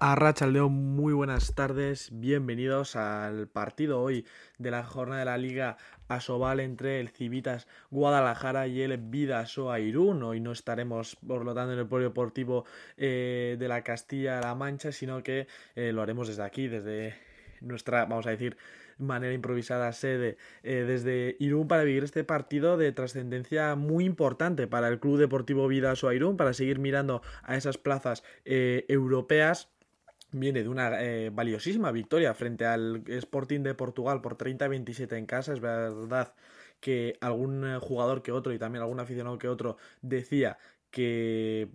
Arracha León, muy buenas tardes, bienvenidos al partido hoy de la jornada de la Liga Asobal entre el Civitas Guadalajara y el Vidasoa Irún. Hoy no estaremos, por lo tanto, en el polideportivo eh, de la Castilla-La Mancha, sino que eh, lo haremos desde aquí, desde nuestra, vamos a decir, manera improvisada sede eh, desde Irún para vivir este partido de trascendencia muy importante para el Club Deportivo Vidasoa Irún, para seguir mirando a esas plazas europeas viene de una eh, valiosísima victoria frente al Sporting de Portugal por 30-27 en casa. Es verdad que algún eh, jugador que otro y también algún aficionado que otro decía que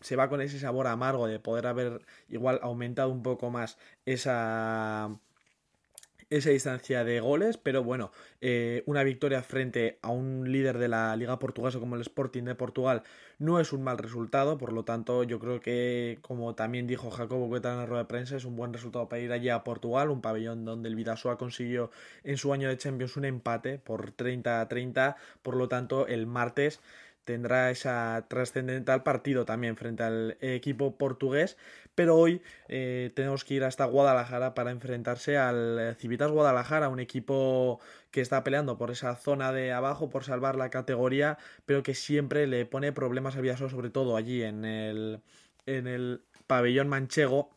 se va con ese sabor amargo de poder haber igual aumentado un poco más esa esa distancia de goles, pero bueno, eh, una victoria frente a un líder de la Liga Portuguesa como el Sporting de Portugal no es un mal resultado, por lo tanto yo creo que, como también dijo Jacobo Cueta en la rueda de prensa, es un buen resultado para ir allí a Portugal, un pabellón donde el Vidasoa consiguió en su año de Champions un empate por 30 a 30, por lo tanto el martes tendrá esa trascendental partido también frente al equipo portugués, pero hoy eh, tenemos que ir hasta Guadalajara para enfrentarse al Civitas Guadalajara, un equipo que está peleando por esa zona de abajo, por salvar la categoría, pero que siempre le pone problemas a Vidasoa, sobre todo allí en el, en el pabellón manchego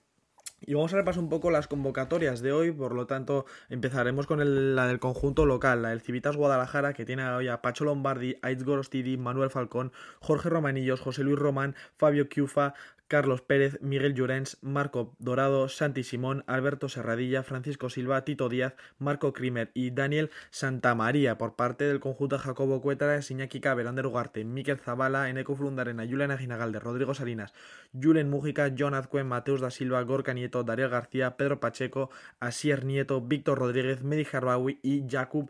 y vamos a repasar un poco las convocatorias de hoy, por lo tanto empezaremos con la del conjunto local, la del Civitas Guadalajara, que tiene hoy a Pacho Lombardi, Aitz Gorostidi, Manuel Falcón, Jorge Romanillos, José Luis Román, Fabio Kiufa, Carlos Pérez, Miguel Llorens, Marco Dorado, Santi Simón, Alberto Serradilla, Francisco Silva, Tito Díaz, Marco Krimer y Daniel Santamaría. Por parte del conjunto Jacobo Cuétara, Iñaki Caber, Ander Ugarte, Miquel Zavala, Eneco Flundarena, Julián Aginagalde, Rodrigo Salinas, Julen Mújica, John Azcuen, Mateus da Silva, Gorka Nieto, Darío García, Pedro Pacheco, Asier Nieto, Víctor Rodríguez, Medi Harbawi y Jakub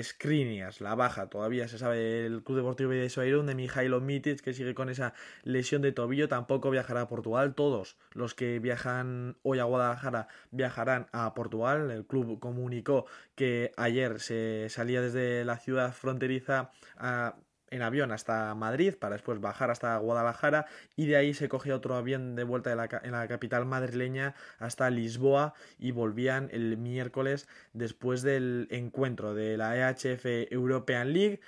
Skrinias, la baja, todavía se sabe el Club Deportivo de Soirún de Mijailo Mitic, que sigue con esa lesión de tobillo, tampoco viajará a Portugal. Todos los que viajan hoy a Guadalajara viajarán a Portugal. El club comunicó que ayer se salía desde la ciudad fronteriza a en avión hasta Madrid para después bajar hasta Guadalajara y de ahí se cogía otro avión de vuelta en la capital madrileña hasta Lisboa y volvían el miércoles después del encuentro de la EHF European League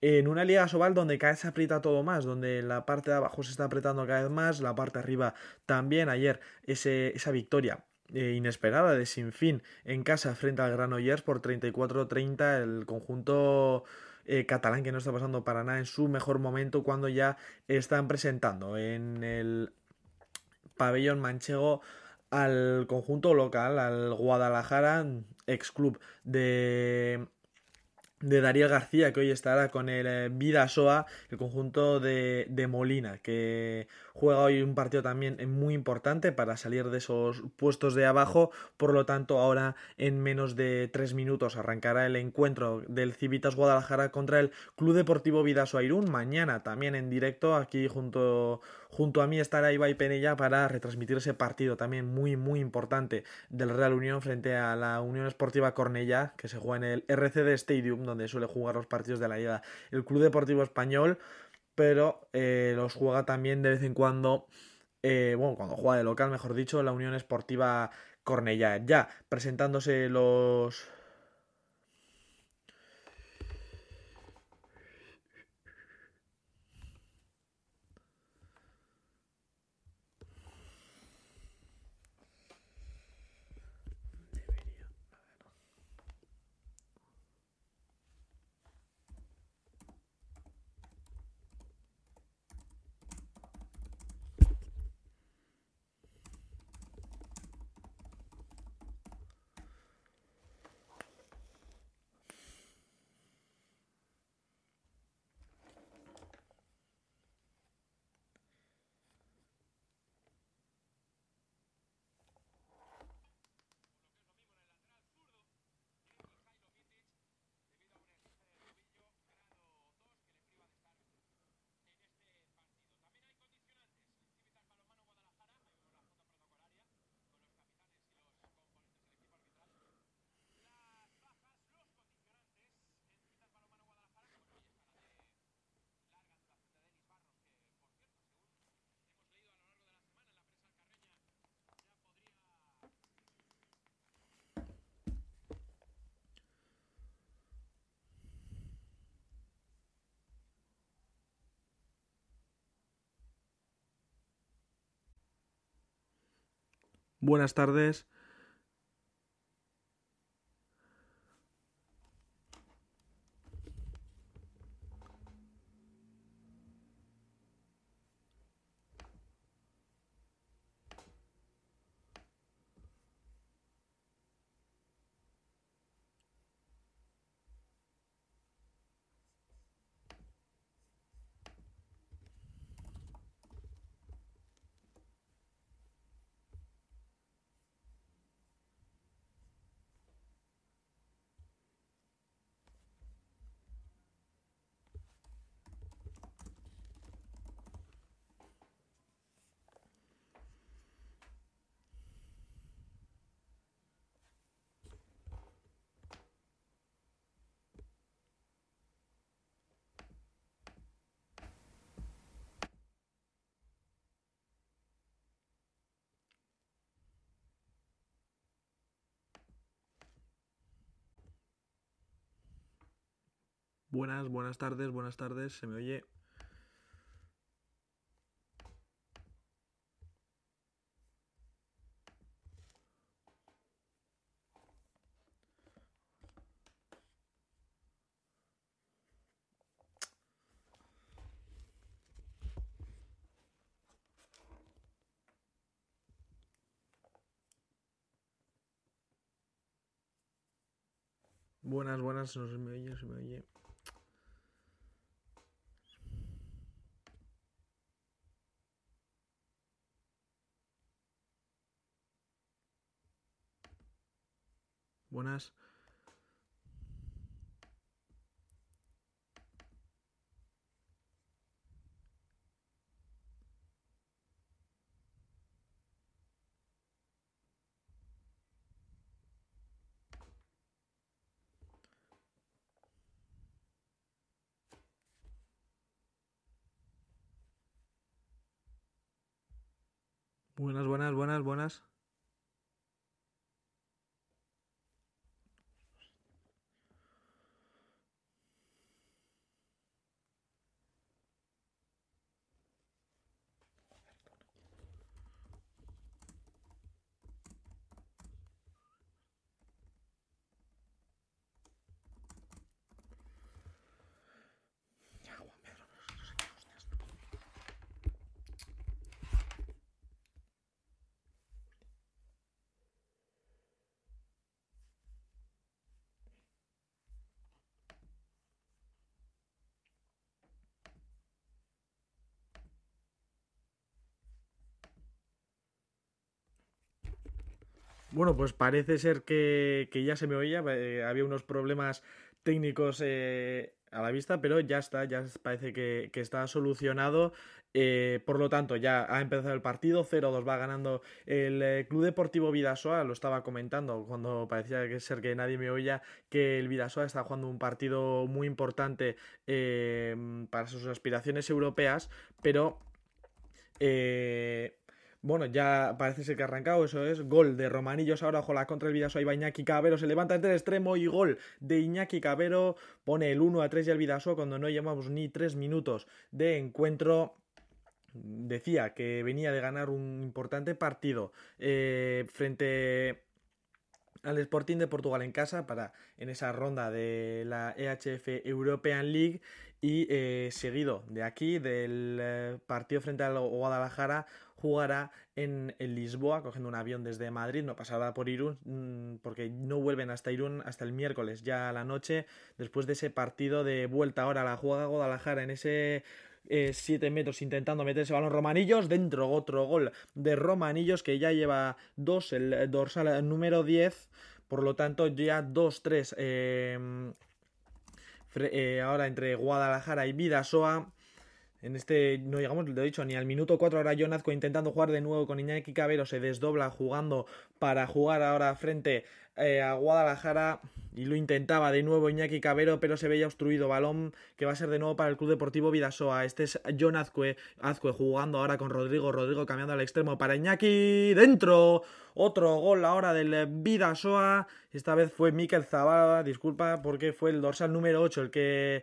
en una liga sobal donde cada vez se aprieta todo más, donde la parte de abajo se está apretando cada vez más, la parte de arriba también. Ayer ese, esa victoria eh, inesperada de Sinfín en casa frente al Granollers por 34-30 el conjunto eh, catalán que no está pasando para nada en su mejor momento cuando ya están presentando en el pabellón manchego al conjunto local, al Guadalajara, ex club de de Darío García, que hoy estará con el eh, Vidasoa, el conjunto de, de, Molina, que juega hoy un partido también muy importante para salir de esos puestos de abajo. Por lo tanto, ahora en menos de tres minutos arrancará el encuentro del Civitas Guadalajara contra el Club Deportivo Vidasoa Irún. Mañana también en directo, aquí junto, junto a mí estará Ibai Penella para retransmitir ese partido también muy, muy importante del Real Unión frente a la Unión Esportiva Cornella, que se juega en el RCD Stadium donde suele jugar los partidos de la liga el Club Deportivo Español, pero eh, los juega también de vez en cuando, eh, bueno, cuando juega de local, mejor dicho, la Unión Esportiva Cornella. Ya presentándose los Buenas tardes. Buenas, buenas tardes, buenas tardes, se me oye. Buenas, buenas, no se me oye, se me oye. Buenas. Buenas, buenas, buenas. Bueno, pues parece ser que, ya se me oía, eh, había unos problemas técnicos eh, a la vista, pero ya está, ya parece que, está solucionado. Eh, por lo tanto, ya ha empezado el partido, 0-2 va ganando el Club Deportivo Vidasoa, lo estaba comentando cuando parecía que ser que nadie me oía, que el Vidasoa está jugando un partido muy importante para sus aspiraciones europeas, pero... Bueno, ya parece ser que ha arrancado, eso es. Gol de Romanillos ahora, ojo la contra el Vidasoa, va Iñaki Cabero, se levanta entre el extremo y gol de Iñaki Cabero, pone el 1 a 3 y el Vidasoa cuando no llevamos ni 3 minutos de encuentro. Decía que venía de ganar un importante partido eh, frente al Sporting de Portugal en casa para en esa ronda de la EHF European League y eh, seguido de aquí del eh, partido frente al Guadalajara jugará en, Lisboa, cogiendo un avión desde Madrid, no pasará por Irún, mm, porque no vuelven hasta Irún hasta el miércoles, ya a la noche, después de ese partido de vuelta ahora la juega Guadalajara en ese 7 eh, metros intentando meter ese balón Romanillos. Dentro otro gol de Romanillos que ya lleva dos, el dorsal número 10. Por lo tanto, ya 2-3 em, eh, ahora entre Guadalajara y Vidasoa. En este no llegamos, lo he dicho, ni al minuto 4 ahora Jonazco intentando jugar de nuevo con Iñaki Cabero, se desdobla jugando para jugar ahora frente eh, a Guadalajara y lo intentaba de nuevo Iñaki Cabero, pero se veía obstruido balón que va a ser de nuevo para el Club Deportivo Vidasoa. Este es John Azcue, jugando ahora con Rodrigo, Rodrigo cambiando al extremo para Iñaki dentro. Otro gol ahora del Vidasoa. Esta vez fue Mikel Zavala, disculpa porque fue el dorsal número 8 el que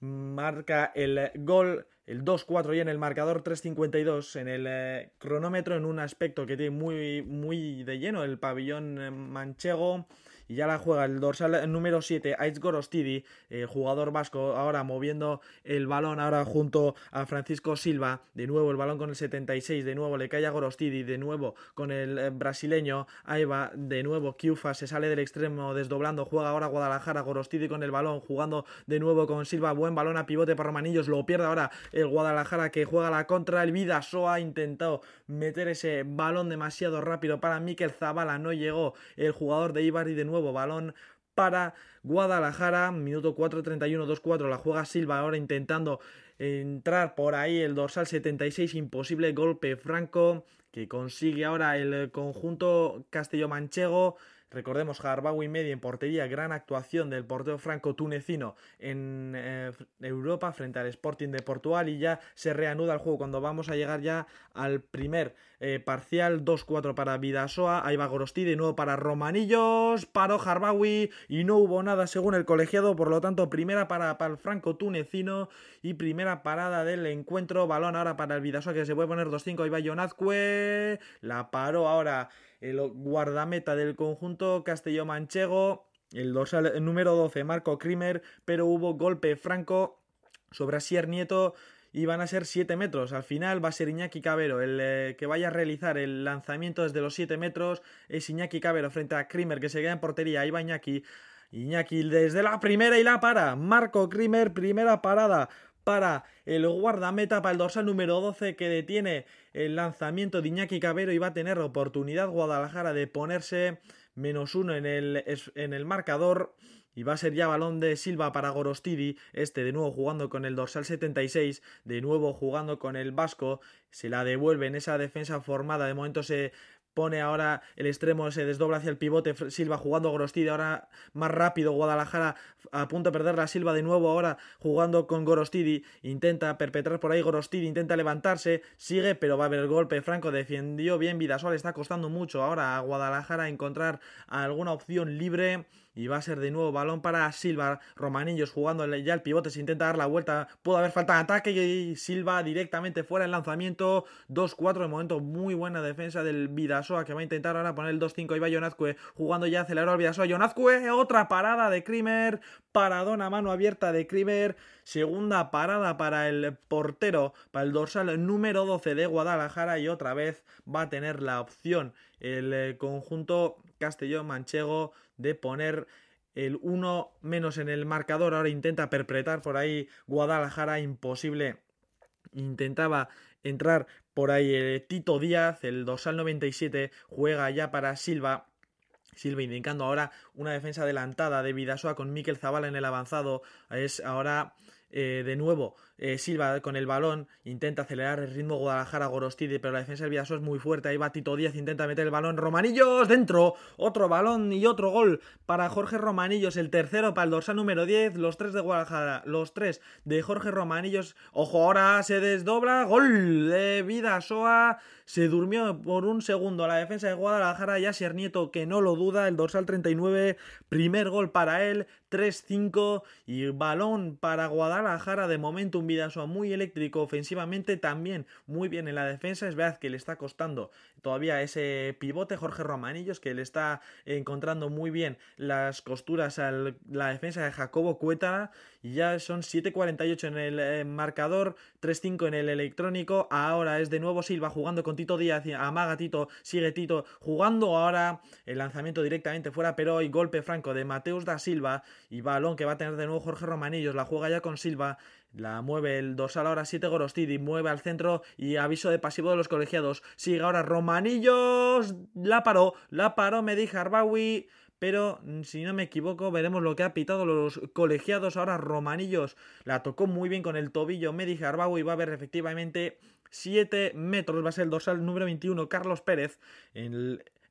marca el gol el 2-4 y en el marcador 3-52 en el eh, cronómetro en un aspecto que tiene muy, muy de lleno el pabellón eh, manchego y ya la juega el dorsal número 7, Aiz Gorostidi, eh, jugador vasco, ahora moviendo el balón ahora junto a Francisco Silva, de nuevo el balón con el 76, de nuevo le cae a Gorostidi, de nuevo con el eh, brasileño, ahí va, de nuevo Kiufa se sale del extremo desdoblando, juega ahora Guadalajara, Gorostidi con el balón, jugando de nuevo con Silva, buen balón a pivote para Romanillos, lo pierde ahora el Guadalajara que juega la contra, el Vidasoa ha intentado meter ese balón demasiado rápido para Mikel Zabala, no llegó el jugador de Ibar y de nuevo balón para Guadalajara, minuto 4-31, 2-4, la juega Silva ahora intentando entrar por ahí el dorsal 76, imposible golpe franco que consigue ahora el conjunto castello-manchego. Recordemos, Harbawi media en portería, gran actuación del portero franco tunecino en eh, Europa frente al Sporting de Portugal y ya se reanuda el juego. Cuando vamos a llegar ya al primer eh, parcial 2-4 para Vidasoa, ahí va Gorosti de nuevo para Romanillos, paró Harbawi y no hubo nada según el colegiado, por lo tanto primera para el franco tunecino y primera parada del encuentro, balón ahora para el Vidasoa que se puede poner 2-5, ahí va Jonazque, la paró ahora el guardameta del conjunto castello-manchego, el dorsal número 12, Marco Krimer, pero hubo golpe franco sobre Asier Nieto y van a ser 7 metros. Al final va a ser Iñaki Cabero el eh, que vaya a realizar el lanzamiento desde los 7 metros. Es Iñaki Cabero frente a Krimer que se queda en portería. Ahí va Iñaki. Iñaki desde la primera y la para. Marco Krimer, primera parada para el guardameta, para el dorsal número 12 que detiene el lanzamiento de Iñaki Cabero y va a tener oportunidad Guadalajara de ponerse menos uno en el, en el marcador. Y va a ser ya balón de Silva para Gorostidi, este de nuevo jugando con el dorsal 76, de nuevo jugando con el Vasco, se la devuelve en esa defensa formada, de momento se pone ahora el extremo, se desdobla hacia el pivote, Silva jugando Gorostidi, ahora más rápido, Guadalajara a punto de perder la Silva de nuevo, ahora jugando con Gorostidi, intenta perpetrar por ahí Gorostidi, intenta levantarse, sigue, pero va a haber el golpe, Franco defendió bien, Vidasol está costando mucho ahora a Guadalajara encontrar alguna opción libre, y va a ser de nuevo balón para Silva. Romanillos jugando ya el pivote. Se intenta dar la vuelta. Pudo haber falta de ataque. Y Silva directamente fuera el lanzamiento. 2-4 de momento. Muy buena defensa del Que va a intentar ahora poner el 2-5. Ahí va Jonazque jugando ya. Aceleró al Vidasoa. Jonazque. Otra parada de Krimer. Paradona mano abierta de Krimer. Segunda parada para el portero. Para el dorsal número 12 de Guadalajara. Y otra vez va a tener la opción el eh, conjunto Castellón-Manchego de poner el 1 menos en el marcador. Ahora intenta perpetrar por ahí Guadalajara, imposible. Intentaba entrar por ahí eh, Tito Díaz, el dorsal 97, juega ya para Silva. Silva indicando ahora una defensa adelantada de Vidasoa con Miquel Zavala en el avanzado. Es ahora eh, de nuevo eh, Silva con el balón intenta acelerar el ritmo Guadalajara Gorostidi, pero la defensa del Vidasoa es muy fuerte. Ahí va Tito Díaz, intenta meter el balón. Romanillos dentro, otro balón y otro gol para Jorge Romanillos. El tercero para el dorsal número 10. Los tres de Guadalajara, los tres de Jorge Romanillos. Ojo, ahora se desdobla. Gol de Vidasoa. Se durmió por un segundo la defensa de Guadalajara. Ya Ser Nieto que no lo duda. El dorsal 39. Primer gol para él. 3-5 y balón para Guadalajara de momento un Vidasoa muy eléctrico ofensivamente, también muy bien en la defensa. Es verdad que le está costando todavía ese pivote Jorge Romanillos, que le está encontrando muy bien las costuras a la defensa de Jacobo Cuétara. Y ya son 7.48 en el eh, marcador, 3-5 en el electrónico. Ahora es de nuevo Silva jugando con Tito Díaz, amaga Tito, sigue Tito jugando ahora el lanzamiento directamente fuera, pero hoy golpe franco de Mateus da Silva y balón que va a tener de nuevo Jorge Romanillos. La juega ya con Silva la mueve el dorsal ahora 7 Gorostidi, mueve al centro y aviso de pasivo de los colegiados. Sigue ahora Romanillos, la paró, la paró Medi Harbawi, pero mm, si no me equivoco veremos lo que ha pitado los colegiados. Ahora Romanillos la tocó muy bien con el tobillo Medi Harbawi, va a haber efectivamente 7 metros, va a ser el dorsal número 21 Carlos Pérez,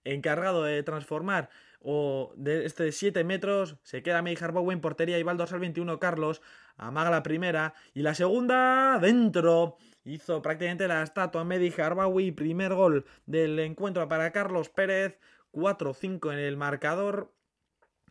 encargado de transformar o de este 7 metros, se queda Medi Harbawi en portería y va al dorsal 21 Carlos amaga la primera y la segunda dentro. Hizo prácticamente la estatua Medi Harbawi, primer gol del encuentro para Carlos Pérez, 4-5 en el marcador.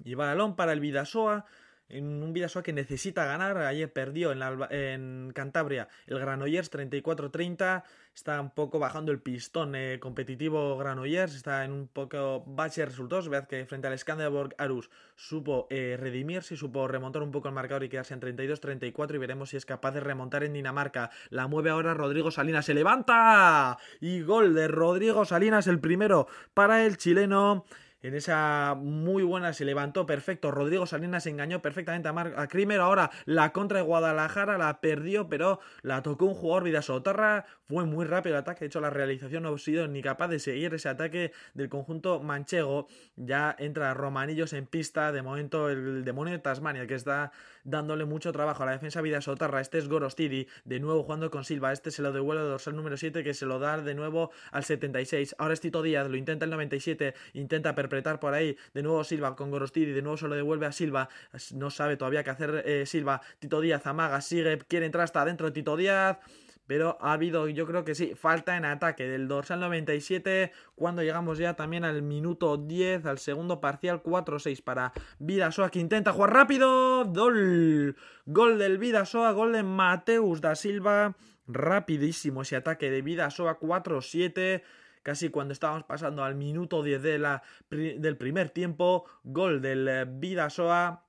Y balón para el Vidasoa. En un Vidasoa que necesita ganar. Ayer perdió en, en Cantabria el Granollers 34-30. Está un poco bajando el pistón eh, competitivo Granollers. Está en un poco bache de resultados. Vead que frente al Skanderborg Arus supo eh, redimirse, supo remontar un poco el marcador y quedarse en 32-34. Y veremos si es capaz de remontar en Dinamarca. La mueve ahora Rodrigo Salinas. ¡Se levanta! Y gol de Rodrigo Salinas, el primero para el chileno en esa muy buena se levantó perfecto. Rodrigo Salinas engañó perfectamente a, Mar a Krimer. Ahora la contra de Guadalajara la perdió, pero la tocó un jugador Vidasotarra. Fue muy rápido el ataque. De hecho, la realización no ha sido ni capaz de seguir ese ataque del conjunto manchego. Ya entra Romanillos en pista. De momento, el demonio de Tasmania, que está dándole mucho trabajo a la defensa Vidasotarra. Este es Gorostidi, de nuevo jugando con Silva. Este se lo devuelve al dorsal número 7, que se lo da de nuevo al 76. Ahora es Tito Díaz, lo intenta el 97, intenta perpetrar por ahí. De nuevo Silva con Gorostidi, de nuevo se lo devuelve a Silva. No sabe todavía qué hacer eh, Silva. Tito Díaz amaga, sigue, quiere entrar hasta adentro Tito Díaz. Pero ha habido, yo creo que sí, falta en ataque del dorsal 97 cuando llegamos ya también al minuto 10, al segundo parcial 4-6 para Vidasoa que intenta jugar rápido. Gol, gol del Vidasoa, gol de Mateus da Silva. Rapidísimo ese ataque de Vidasoa 4-7 casi cuando estábamos pasando al minuto 10 de la, del primer tiempo. Gol del eh, Vidasoa.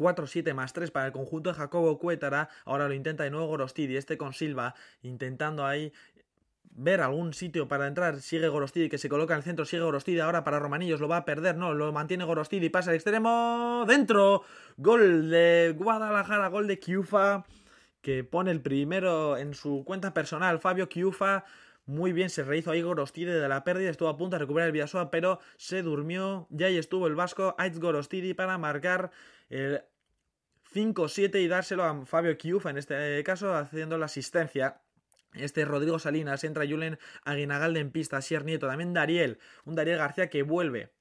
4-7 más 3 para el conjunto de Jacobo Cuétara. Ahora lo intenta de nuevo Gorostidi. Este con Silva intentando ahí ver algún sitio para entrar. Sigue Gorostidi que se coloca en el centro. Sigue Gorostidi ahora para Romanillos. Lo va a perder. No, lo mantiene Gorostidi. Pasa al extremo. Dentro. Gol de Guadalajara. Gol de Kiufa. Que pone el primero en su cuenta personal. Fabio Kiufa. Muy bien, se rehizo ahí Gorostidi de la pérdida, estuvo a punto de recuperar el Villasoa, pero se durmió. Y ahí estuvo el vasco Aitz Gorostidi para marcar el 5-7 y dárselo a Fabio Kiufa, en este caso haciendo la asistencia. Este Rodrigo Salinas, entra Julen Aguinagalde en pista, Sier Nieto, también Dariel, un Dariel García que vuelve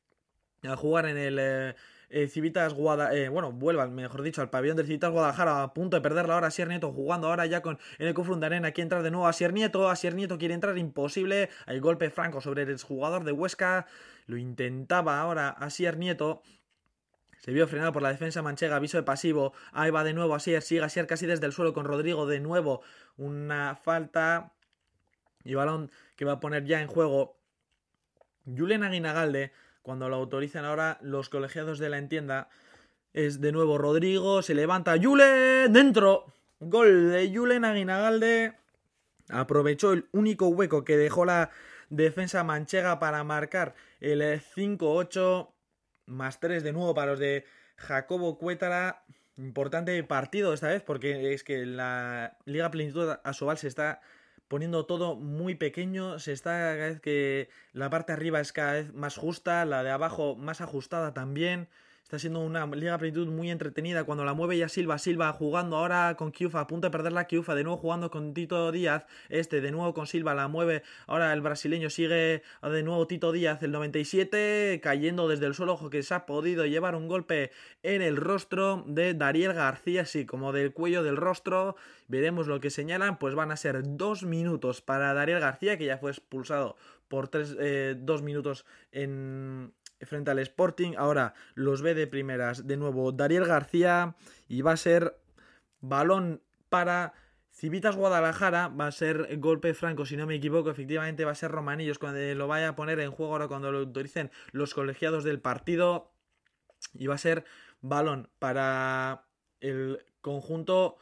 a jugar en el eh, eh, Civitas Guadalajara, eh, bueno, vuelva, mejor dicho, al pabellón del Civitas Guadalajara, a punto de perderla ahora Sier Nieto, jugando ahora ya con en el Cofrun de Arena, aquí entra de nuevo a Sier Nieto, a Sier Nieto quiere entrar, imposible, hay golpe franco sobre el jugador de Huesca, lo intentaba ahora a Sier Nieto, se vio frenado por la defensa manchega, aviso de pasivo. Ahí va de nuevo Asier, sigue Asier casi desde el suelo con Rodrigo. De nuevo una falta. Y balón que va a poner ya en juego Julen Aguinagalde. Cuando lo autorizan ahora los colegiados de la entienda. Es de nuevo Rodrigo, se levanta Julen dentro. Gol de Julen Aguinagalde. Aprovechó el único hueco que dejó la defensa manchega para marcar el 5-8 más 3 de nuevo para los de Jacobo Cuétara. Importante partido esta vez porque es que la Liga Plenitud Asobal se está poniendo todo muy pequeño, se está cada vez que la parte arriba es cada vez más justa, la de abajo más ajustada también. Está siendo una Liga Plenitud muy entretenida cuando la mueve ya Silva. Silva jugando ahora con Kiufa, a punto de perder la Kiufa. De nuevo jugando con Tito Díaz. Este de nuevo con Silva la mueve. Ahora el brasileño sigue de nuevo Tito Díaz, el 97, cayendo desde el suelo. Ojo que se ha podido llevar un golpe en el rostro de Dariel García, así como del cuello del rostro. Veremos lo que señalan. Pues van a ser dos minutos para Dariel García, que ya fue expulsado por tres, eh, dos minutos en, frente al Sporting. Ahora los ve de primeras de nuevo Dariel García y va a ser balón para Civitas Guadalajara. Va a ser golpe franco, si no me equivoco. Efectivamente va a ser Romanillos cuando lo vaya a poner en juego ahora cuando lo autoricen los colegiados del partido. Y va a ser balón para el conjunto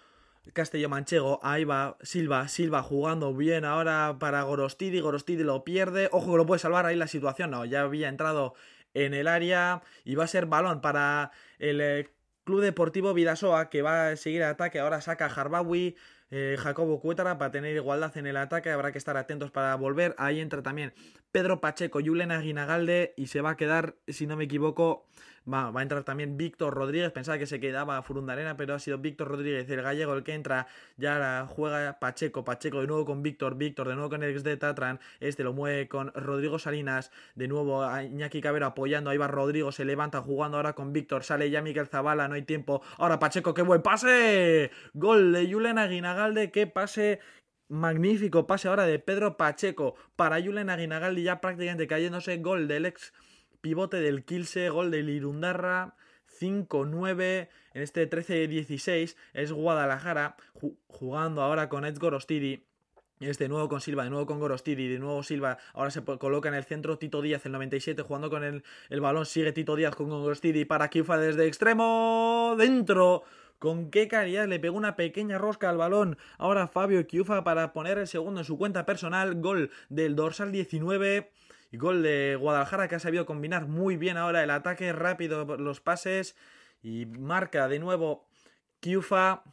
Castello-Manchego, ahí va Silva, Silva jugando bien ahora para Gorostidi, Gorostidi lo pierde, ojo que lo puede salvar ahí la situación, no, ya había entrado en el área y va a ser balón para el eh, Club Deportivo Vidasoa que va a seguir el ataque. Ahora saca Harbawi, eh, Jacobo Cuétara para tener igualdad en el ataque. Habrá que estar atentos para volver. Ahí entra también Pedro Pacheco, Julen Aguinagalde y se va a quedar, si no me equivoco, Va, a entrar también Víctor Rodríguez. Pensaba que se quedaba Furundarena, pero ha sido Víctor Rodríguez, el gallego, el que entra. Ya juega Pacheco. Pacheco de nuevo con Víctor. Víctor de nuevo con el de Tatran. Este lo mueve con Rodrigo Salinas. De nuevo a Iñaki Cabero apoyando. Ahí va Rodrigo. Se levanta jugando ahora con Víctor. Sale ya Miguel Zavala. No hay tiempo. Ahora Pacheco. ¡Qué buen pase! Gol de Julen Aguinagalde. ¡Qué pase! Magnífico pase ahora de Pedro Pacheco para Julen Aguinagalde ya prácticamente cayéndose gol del ex pivote del Kilse, gol del Irundarra, 5-9. En este 13-16 es Guadalajara jugando ahora con Edgar Ostidi. Este nuevo con Silva, de nuevo con Gorostidi, de nuevo Silva, ahora se coloca en el centro Tito Díaz, el 97, jugando con el, el balón, sigue Tito Díaz con Gorostidi para Kiufa desde extremo, dentro, con qué calidad le pegó una pequeña rosca al balón. Ahora Fabio Kiufa para poner el segundo en su cuenta personal, gol del dorsal 19. Y gol de Guadalajara que ha sabido combinar muy bien ahora el ataque rápido, los pases. Y marca de nuevo Kiufa.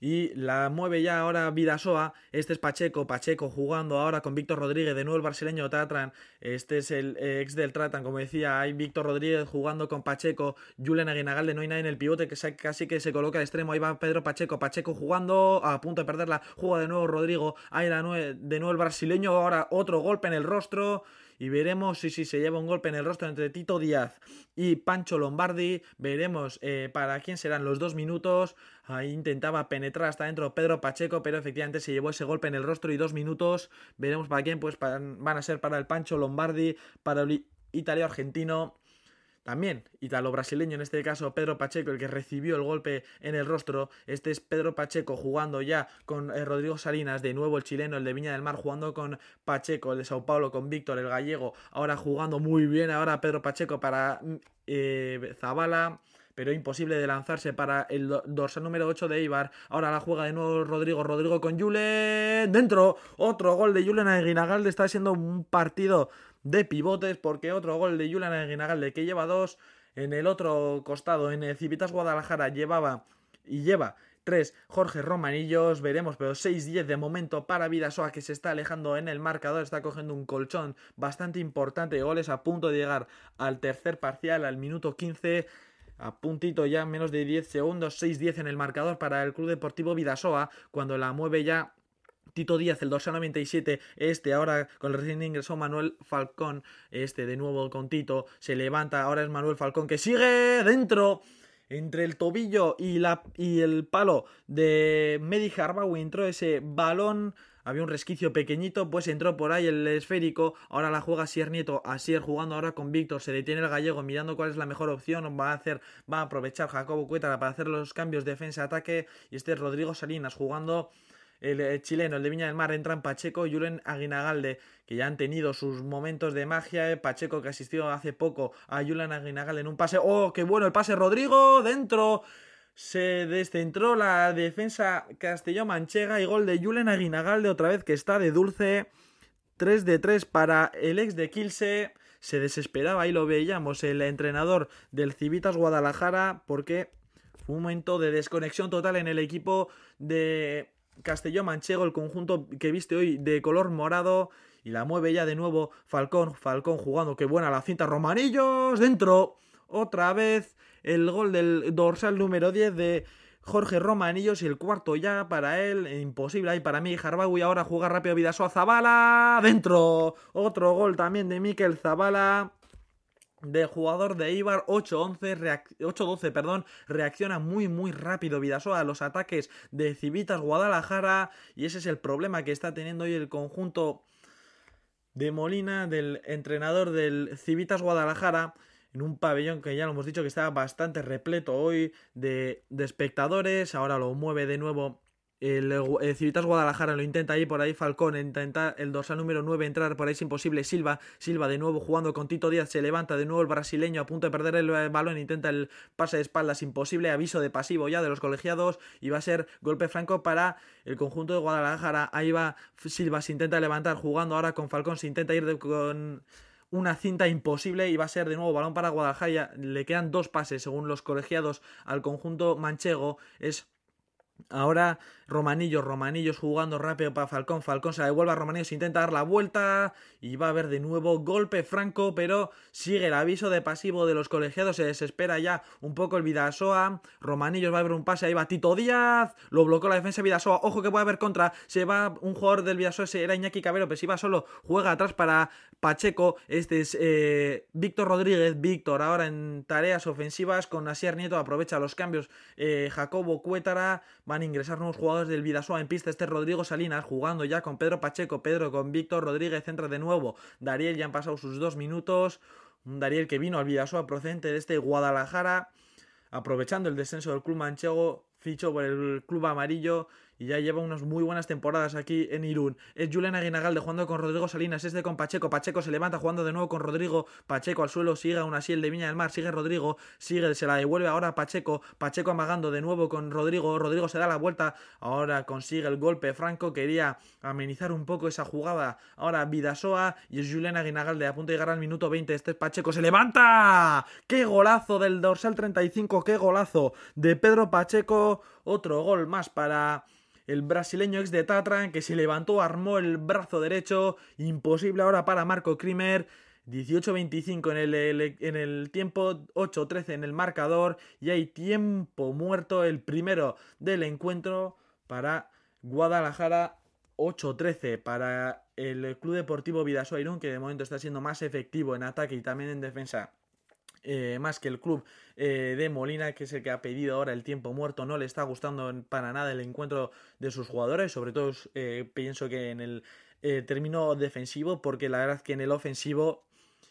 Y la mueve ya ahora Vidasoa. Este es Pacheco. Pacheco jugando ahora con Víctor Rodríguez. De nuevo el brasileño Tatran. Este es el ex del Tratan. Como decía, hay Víctor Rodríguez jugando con Pacheco. Julen Aguinagalde. No hay nadie en el pivote que casi que se coloca al extremo. Ahí va Pedro Pacheco. Pacheco jugando. A punto de perderla. Juega de nuevo Rodrigo. Ahí la de nuevo el brasileño. Ahora otro golpe en el rostro y veremos si, si se lleva un golpe en el rostro entre Tito Díaz y Pancho Lombardi. Veremos eh, para quién serán los dos minutos. Ahí intentaba penetrar hasta dentro Pedro Pacheco, pero efectivamente se llevó ese golpe en el rostro y dos minutos. Veremos para quién, pues van a ser para el Pancho Lombardi, para el italiano argentino también italo-brasileño, en este caso Pedro Pacheco, el que recibió el golpe en el rostro. Este es Pedro Pacheco jugando ya con eh, Rodrigo Salinas, de nuevo el chileno, el de Viña del Mar, jugando con Pacheco, el de Sao Paulo, con Víctor, el gallego, ahora jugando muy bien, ahora Pedro Pacheco para mm, eh, Zabala pero imposible de lanzarse para el dorsal número 8 de Ibar. Ahora la juega de nuevo Rodrigo, Rodrigo con Julen, dentro, otro gol de Julen Aguinagalde, está siendo un partido de pivotes porque otro gol de Julian Aguinagalde que lleva dos en el otro costado en el Civitas Guadalajara llevaba y lleva tres Jorge Romanillos, veremos, pero 6-10 de momento para Vidasoa que se está alejando en el marcador, está cogiendo un colchón bastante importante, goles a punto de llegar al tercer parcial, al minuto 15, a puntito ya, menos de 10 segundos, 6-10 en el marcador para el Club Deportivo Vidasoa, cuando la mueve ya Tito Díaz, el dorsal 97, este ahora con el recién ingresó Manuel Falcón, este de nuevo con Tito, se levanta, ahora es Manuel Falcón que sigue dentro, entre el tobillo y, la, y el palo de Medi Harbawi entró ese balón, había un resquicio pequeñito, pues entró por ahí el esférico, ahora la juega Sier Nieto, Asier jugando ahora con Víctor, se detiene el gallego mirando cuál es la mejor opción, va a hacer, va a aprovechar Jacobo Cuétara para hacer los cambios defensa-ataque, y este es Rodrigo Salinas jugando el, chileno, el de Viña del Mar, entran Pacheco y Julen Aguinagalde, que ya han tenido sus momentos de magia. Eh. Pacheco que asistió hace poco a Julen Aguinagalde en un pase. ¡Oh, qué bueno el pase! Rodrigo, dentro. Se descentró la defensa Castelló-Manchega y gol de Julen Aguinagalde otra vez que está de dulce. 3 de 3 para el ex de Kilse. Se desesperaba, ahí lo veíamos, el entrenador del Civitas Guadalajara, porque fue un momento de desconexión total en el equipo de Castelló Manchego, el conjunto que viste hoy de color morado. Y la mueve ya de nuevo Falcón. Falcón jugando, qué buena la cinta. Romanillos dentro. Otra vez el gol del dorsal número 10 de Jorge Romanillos y el cuarto ya para él. Imposible ahí para mí. Jarbawi ahora juega rápido Vidasoa Zabala. Dentro. Otro gol también de Miquel Zabala de jugador de Ibar 8-12, perdón, reacciona muy muy rápido Vidasoa a los ataques de Civitas Guadalajara y ese es el problema que está teniendo hoy el conjunto de Molina del entrenador del Civitas Guadalajara en un pabellón que ya lo hemos dicho que está bastante repleto hoy de, de espectadores, ahora lo mueve de nuevo el, Civitas Guadalajara lo intenta ahí por ahí Falcón, intenta el dorsal número 9 entrar por ahí es imposible. Silva, Silva de nuevo jugando con Tito Díaz, se levanta de nuevo el brasileño a punto de perder el eh, balón, intenta el pase de espaldas imposible, aviso de pasivo ya de los colegiados y va a ser golpe franco para el conjunto de Guadalajara. Ahí va Silva, se intenta levantar jugando ahora con Falcón, se intenta ir con una cinta imposible y va a ser de nuevo balón para Guadalajara. Le quedan dos pases según los colegiados al conjunto manchego. Es Ahora Romanillos, Romanillos jugando rápido para Falcón, Falcón se la devuelve a Romanillos, intenta dar la vuelta y va a haber de nuevo golpe franco, pero sigue el aviso de pasivo de los colegiados, se desespera ya un poco el Vidasoa, Romanillos va a haber un pase, ahí va Tito Díaz, lo bloqueó la defensa de Vidasoa, ojo que puede haber contra, se va un jugador del Vidasoa, era Iñaki Cabero, pero si va solo, juega atrás para Pacheco, este es eh, Víctor Rodríguez, Víctor ahora en tareas ofensivas con Asier Nieto, aprovecha los cambios, eh, Jacobo Cuétara, van a ingresar nuevos jugadores del Vidasoa en pista. Este Rodrigo Salinas jugando ya con Pedro Pacheco, Pedro con Víctor Rodríguez, entra de nuevo. Dariel ya han pasado sus dos minutos. Un Dariel que vino al Vidasoa procedente de este Guadalajara, aprovechando el descenso del club manchego, fichó por el club amarillo y ya lleva unas muy buenas temporadas aquí en Irún. Es Julián Aguinagalde jugando con Rodrigo Salinas, este con Pacheco, Pacheco se levanta jugando de nuevo con Rodrigo, Pacheco al suelo, sigue aún así el de Viña del Mar, sigue Rodrigo, sigue, se la devuelve ahora Pacheco, Pacheco amagando de nuevo con Rodrigo, Rodrigo se da la vuelta, ahora consigue el golpe Franco, quería amenizar un poco esa jugada, ahora Vidasoa y es Julián Aguinagalde a punto de llegar al minuto 20, este es Pacheco, se levanta, qué golazo del dorsal 35, qué golazo de Pedro Pacheco, otro gol más para el brasileño ex de Tatran que se levantó, armó el brazo derecho, imposible ahora para Marco Krimer. 18-25 en el, en el tiempo, 8-13 en el marcador y hay tiempo muerto el primero del encuentro para Guadalajara 8-13 para el Club Deportivo Vidasoa que de momento está siendo más efectivo en ataque y también en defensa eh, más que el club eh, de Molina, que es el que ha pedido ahora el tiempo muerto, no le está gustando para nada el encuentro de sus jugadores, sobre todo eh, pienso que en el término defensivo, porque la verdad es que en el ofensivo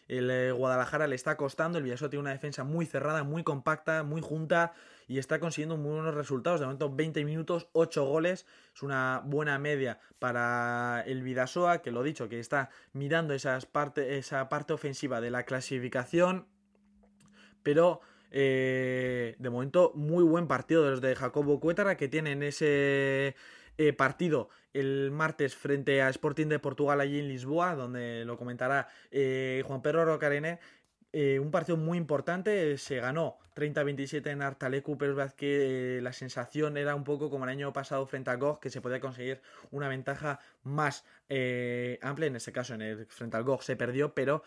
el Guadalajara le está costando, el Villasoa tiene una defensa muy cerrada, muy compacta, muy junta y está consiguiendo muy buenos resultados. De momento 20 minutos, 8 goles, es una buena media para el Vidasoa, que lo dicho, que está mirando parte, esa parte ofensiva de la clasificación. Pero eh, de momento muy buen partido desde Jacobo Cuétara que tienen ese eh, partido el martes frente a Sporting de Portugal allí en Lisboa, donde lo comentará eh, Juan Pedro Rocarene. un partido muy importante, se ganó 30-27 en Artalecu, pero es verdad que la sensación era un poco como el año pasado frente a GOG, que se podía conseguir una ventaja más amplia, en este caso en el, frente al GOG se perdió, pero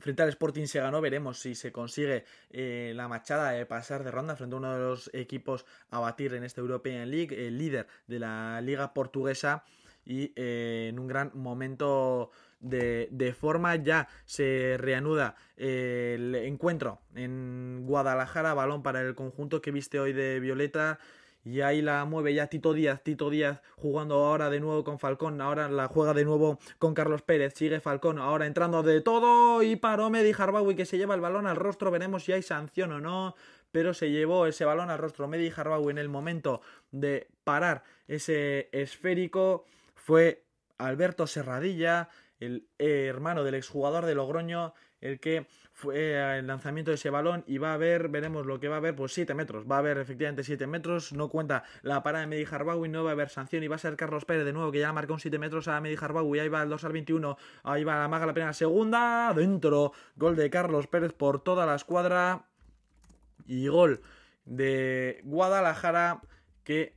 Frente al Sporting se ganó, veremos si se consigue eh, la machada de pasar de ronda frente a uno de los equipos a batir en esta European League, el líder de la liga portuguesa y eh, en un gran momento de, de, forma ya se reanuda el encuentro en Guadalajara, balón para el conjunto que viste hoy de Violeta y ahí la mueve ya Tito Díaz, Tito Díaz jugando ahora de nuevo con Falcón, ahora la juega de nuevo con Carlos Pérez, sigue Falcón, ahora entrando de todo y paró Medi Harbawi que se lleva el balón al rostro, veremos si hay sanción o no, pero se llevó ese balón al rostro Medi Harbawi en el momento de parar ese esférico, fue Alberto Serradilla, el hermano del exjugador de Logroño, el que fue el lanzamiento de ese balón y va a haber, veremos lo que va a haber, pues 7 metros, va a haber efectivamente 7 metros, no cuenta la parada de Medi Harbawi, no va a haber sanción y va a ser Carlos Pérez de nuevo que ya marcó un 7 metros a Medi Harbawi, ahí va el 2 al 21, ahí va la maga la primera, segunda, dentro, gol de Carlos Pérez por toda la escuadra y gol de Guadalajara que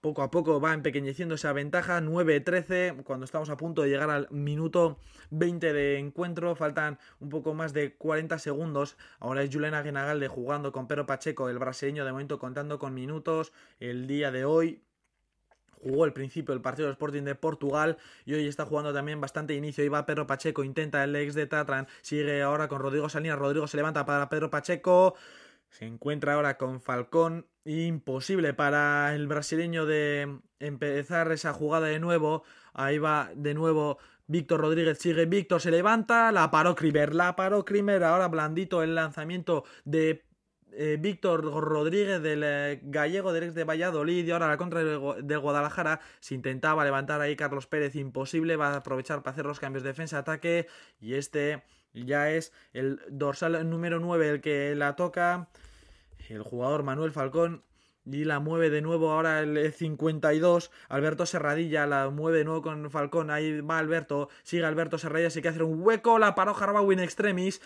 poco a poco va empequeñeciendo esa ventaja, 9-13, cuando estamos a punto de llegar al minuto 20 de encuentro, faltan un poco más de 40 segundos, ahora es Juliana Aguinagalde jugando con Pedro Pacheco, el brasileño de momento contando con minutos, el día de hoy jugó el principio del partido del Sporting de Portugal y hoy está jugando también bastante inicio. Iba Pedro Pacheco, intenta el ex de Tatran, sigue ahora con Rodrigo Salinas. Rodrigo se levanta para Pedro Pacheco. Se encuentra ahora con Falcón. Imposible para el brasileño de empezar esa jugada de nuevo. Ahí va de nuevo Víctor Rodríguez. Sigue Víctor, se levanta. La paró Krimer. La paró Krimer. Ahora blandito el lanzamiento de eh, Víctor Rodríguez del eh, gallego del ex de Valladolid y ahora la contra de Guadalajara se intentaba levantar ahí Carlos Pérez imposible va a aprovechar para hacer los cambios de defensa-ataque y este ya es el dorsal número 9 el que la toca. El jugador Manuel Falcón y la mueve de nuevo ahora el 52. Alberto Serradilla la mueve de nuevo con Falcón. Ahí va Alberto. Sigue Alberto Serradilla. Se que hacer un hueco. La paró Harbawi en extremis.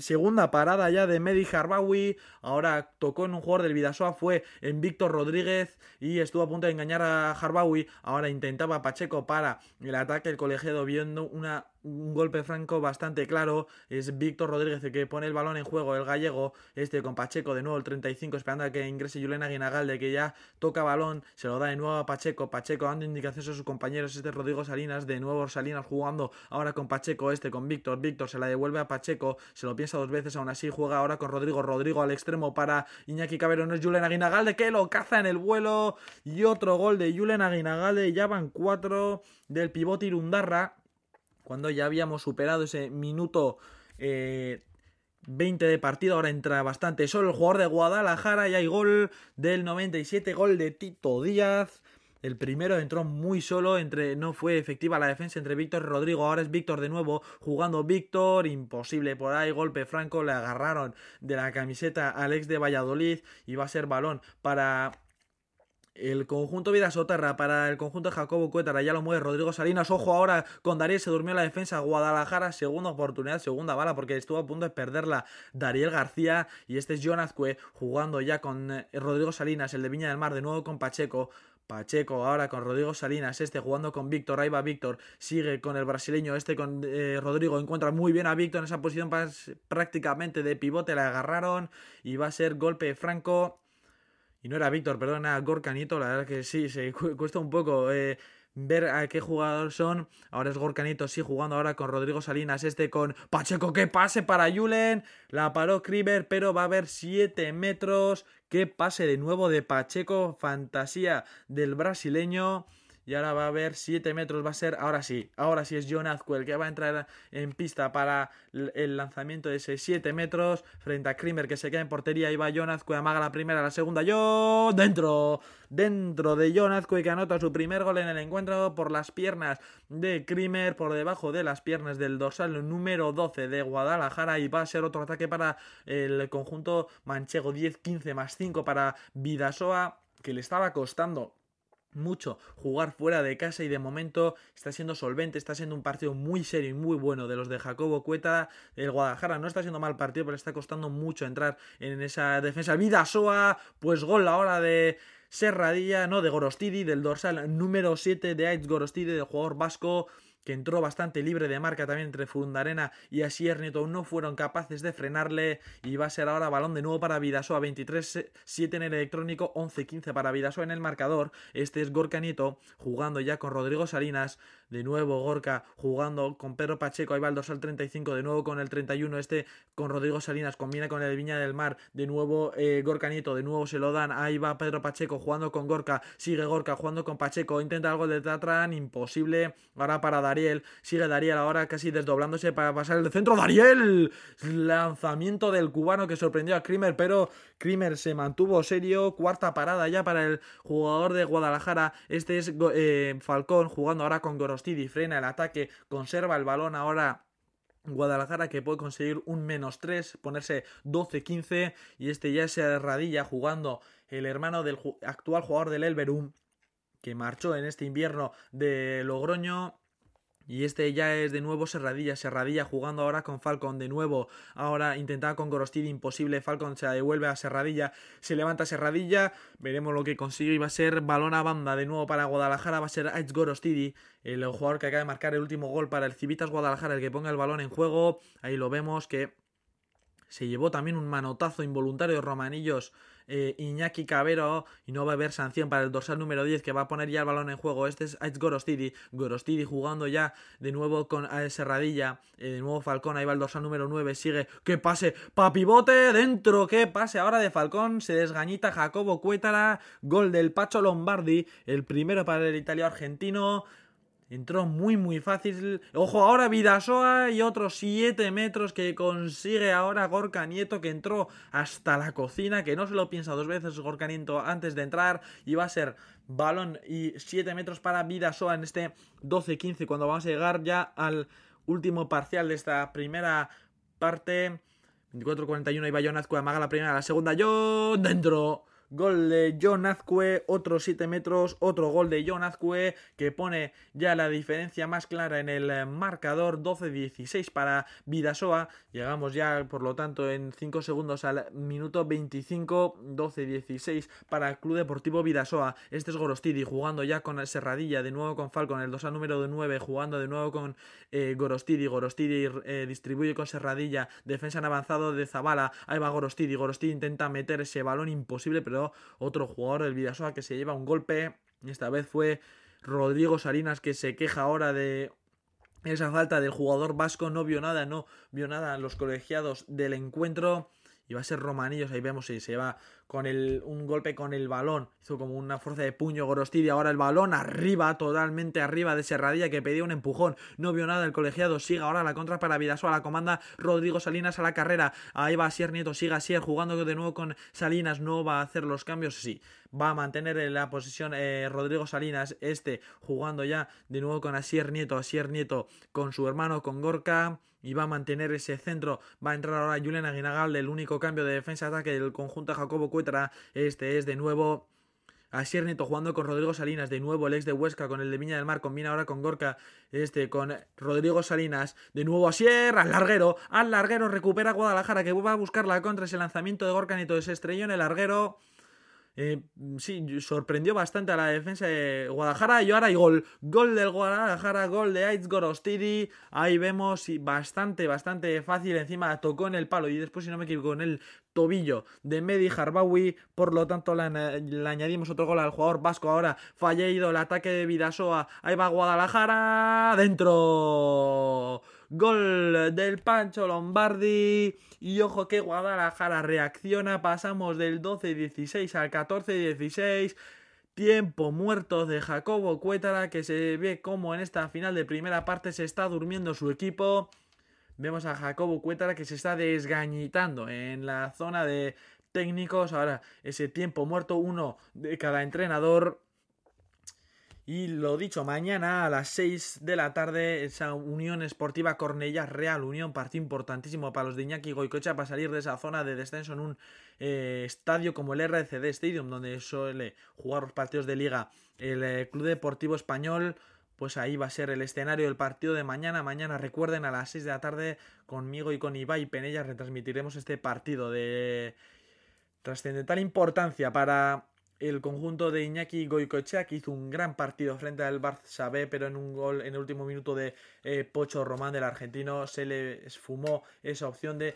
segunda parada ya de Medi Harbawi. Ahora tocó en un jugador del Vidasoa. Fue en Víctor Rodríguez. Y estuvo a punto de engañar a Harbawi. Ahora intentaba Pacheco para el ataque. El colegiado viendo una un golpe franco bastante claro. Es Víctor Rodríguez el que pone el balón en juego, el gallego, este con Pacheco de nuevo el 35, esperando a que ingrese Juliana Guinagalde, que ya toca balón, se lo da de nuevo a Pacheco, Pacheco dando indicaciones a sus compañeros, este Rodrigo Salinas, de nuevo Salinas jugando ahora con Pacheco, este con Víctor, Víctor se la devuelve a Pacheco, se lo piensa dos veces, aún así juega ahora con Rodrigo, Rodrigo al extremo para Iñaki Cabero, no es Juliana Guinagalde que lo caza en el vuelo y otro gol de Juliana Guinagalde, ya van cuatro del pivote Irundarra cuando ya habíamos superado ese minuto 20 eh, de partido, ahora entra bastante solo el jugador de Guadalajara y hay gol del 97, gol de Tito Díaz. El primero entró muy solo, entre no fue efectiva la defensa entre Víctor y Rodrigo. Ahora es Víctor de nuevo jugando Víctor, imposible por ahí, golpe franco, le agarraron de la camiseta al ex de Valladolid y va a ser balón para el conjunto Vida Soterra para el conjunto de Jacobo Cuétara, ya lo mueve Rodrigo Salinas. Ojo ahora con Dariel, se durmió la defensa. Guadalajara, segunda oportunidad, segunda bala, porque estuvo a punto de perderla Dariel García. Y este es Jonazque jugando ya con eh, Rodrigo Salinas, el de Viña del Mar, de nuevo con Pacheco. Pacheco ahora con Rodrigo Salinas, este jugando con Víctor, ahí va Víctor, sigue con el brasileño, este con eh, Rodrigo, encuentra muy bien a Víctor en esa posición prácticamente de pivote, le agarraron y va a ser golpe franco y no era Víctor, perdón, era Gorcanito, la verdad que sí, se cuesta un poco eh, ver a qué jugador son. Ahora es Gorcanito, sí, jugando ahora con Rodrigo Salinas, este con Pacheco, que pase para Julen, la paró Kriber, pero va a haber 7 metros, que pase de nuevo de Pacheco, fantasía del brasileño. Y ahora va a haber 7 metros, va a ser, ahora sí, ahora sí es John Azquel que va a entrar en pista para el lanzamiento de ese 7 metros frente a Krimer que se queda en portería. Y va John Azquel, amaga la primera, la segunda, yo dentro, dentro de John Azquel que anota su primer gol en el encuentro por las piernas de Krimer, por debajo de las piernas del dorsal número 12 de Guadalajara. Y va a ser otro ataque para el conjunto manchego, 10-15 más 5 para Vidasoa que le estaba costando mucho jugar fuera de casa y de momento está siendo solvente, está siendo un partido muy serio y muy bueno de los de Jacobo Cueta. El Guadalajara no está siendo mal partido, pero está costando mucho entrar en esa defensa. Vidasoa, pues gol ahora de Serradilla, no, de Gorostidi, del dorsal número 7 de Aitz Gorostidi, del jugador vasco que entró bastante libre de marca también entre Fundarena y Asier Nieto, no fueron capaces de frenarle y va a ser ahora balón de nuevo para Vidasoa, 23-7 en el electrónico, 11-15 para Vidasoa en el marcador, este es Gorka Nieto jugando ya con Rodrigo Salinas, de nuevo Gorka jugando con Pedro Pacheco, ahí va el dorsal 35, de nuevo con el 31, este con Rodrigo Salinas, combina con el Viña del Mar, de nuevo eh, Gorka Nieto, de nuevo se lo dan, ahí va Pedro Pacheco jugando con Gorka, sigue Gorka jugando con Pacheco, intenta algo de Tatran, imposible, ahora para dar Dariel. Sigue Dariel ahora casi desdoblándose para pasar el centro. ¡Dariel! Lanzamiento del cubano que sorprendió a Krimer, pero Krimer se mantuvo serio. Cuarta parada ya para el jugador de Guadalajara. Este es eh, Falcón jugando ahora con Gorostidi. Frena el ataque, conserva el balón ahora. Guadalajara que puede conseguir un menos 3, ponerse 12-15 y este ya es Radilla jugando el hermano del actual jugador del Elverum que marchó en este invierno de Logroño y este ya es de nuevo Serradilla, Serradilla jugando ahora con Falcon de nuevo, ahora intentaba con Gorostidi, imposible, Falcon se devuelve a Serradilla, se levanta Serradilla, veremos lo que consigue. Y va a ser balón a banda de nuevo para Guadalajara, va a ser Aitz Gorostidi, el jugador que acaba de marcar el último gol para el Civitas Guadalajara, el que ponga el balón en juego, ahí lo vemos que se llevó también un manotazo involuntario de Romanillos eh, Iñaki Cabero y no va a haber sanción para el dorsal número 10 que va a poner ya el balón en juego. Este es Aitz Gorostidi. Gorostidi jugando ya de nuevo con Serradilla. Eh, de nuevo Falcón. Ahí va el dorsal número 9. Sigue. Que pase. Papibote dentro. Que pase ahora de Falcón. Se desgañita Jacobo Cuétara. Gol del Pacho Lombardi. El primero para el italiano argentino. Entró muy muy fácil. Ojo, ahora Vidasoa y otros 7 metros que consigue ahora Gorka Nieto que entró hasta la cocina, que no se lo piensa dos veces Gorka Nieto antes de entrar y va a ser balón y 7 metros para Vidasoa en este 12-15 cuando vamos a llegar ya al último parcial de esta primera parte. 24-41 y va Jonazco, amaga la primera, la segunda, yo dentro. Gol de John Azcue, otros 7 metros, otro gol de John Azcue que pone ya la diferencia más clara en el marcador 12-16 para Vidasoa. Llegamos ya, por lo tanto, en 5 segundos al minuto 25, 12-16 para el Club Deportivo Vidasoa. Este es Gorostidi jugando ya con Serradilla, de nuevo con Falcon, el 2 al número 9, jugando de nuevo con eh, Gorostidi. Gorostidi eh, distribuye con Serradilla, defensa en avanzado de Zabala. Ahí va Gorostidi. Gorostidi intenta meter ese balón imposible, pero otro jugador del Vidasoa que se lleva un golpe. Esta vez fue Rodrigo Salinas que se queja ahora de esa falta del jugador vasco. No vio nada, no vio nada los colegiados del encuentro. Y va a ser Romanillos, ahí vemos si se va con el, un golpe con el balón. Hizo como una fuerza de puño Gorostidi. Ahora el balón arriba, totalmente arriba de Serradilla que pedía un empujón. No vio nada el colegiado. Sigue ahora la contra para Vidasoa. La comanda Rodrigo Salinas a la carrera. Ahí va Sier Nieto. Sigue Sier jugando de nuevo con Salinas. No va a hacer los cambios. Sí, va a mantener en la posición eh, Rodrigo Salinas. Este jugando ya de nuevo con Asier Nieto. Asier Nieto con su hermano, con Gorka y va a mantener ese centro. Va a entrar ahora Julián Aguinagal, el único cambio de defensa-ataque del conjunto Jacobo Este es de nuevo Asier Nieto jugando con Rodrigo Salinas, de nuevo el ex de Huesca con el de Viña del Mar, combina ahora con Gorka, este con Rodrigo Salinas, de nuevo Asier, al larguero, al larguero, recupera Guadalajara que va a buscar la contra, ese lanzamiento de Gorka Nieto, ese estrelló en el larguero, eh, sí, sorprendió bastante a la defensa de Guadalajara y ahora hay gol. Gol del Guadalajara, gol de Aiz Gorostidi. Ahí vemos bastante, bastante fácil. Encima tocó en el palo y después, si no me equivoco, en el tobillo de Medi Harbawi. Por lo tanto, le, añadimos otro gol al jugador vasco. Ahora fallido el ataque de Vidasoa. Ahí va Guadalajara. Dentro. Gol del Pancho Lombardi. Y ojo que Guadalajara reacciona. Pasamos del 12-16 al 14-16. Tiempo muerto de Jacobo Cuétara que se ve como en esta final de primera parte se está durmiendo su equipo. Vemos a Jacobo Cuétara que se está desgañitando en la zona de técnicos. Ahora ese tiempo muerto, uno de cada entrenador. Y lo dicho, mañana a las 6 de la tarde, esa Unión Esportiva Cornellas Real Unión, partido importantísimo para los de Iñaki Goicocha para salir de esa zona de descenso en un eh, estadio como el RCD Stadium, donde suele jugar los partidos de liga el eh, Club Deportivo Español. Pues ahí va a ser el escenario del partido de mañana. Mañana recuerden a las 6 de la tarde conmigo y con Ibai Penella retransmitiremos este partido de trascendental importancia para el conjunto de Iñaki Goicochea, que hizo un gran partido frente al Barça B, pero en un gol en el último minuto de eh, Pocho Román del argentino se le esfumó esa opción de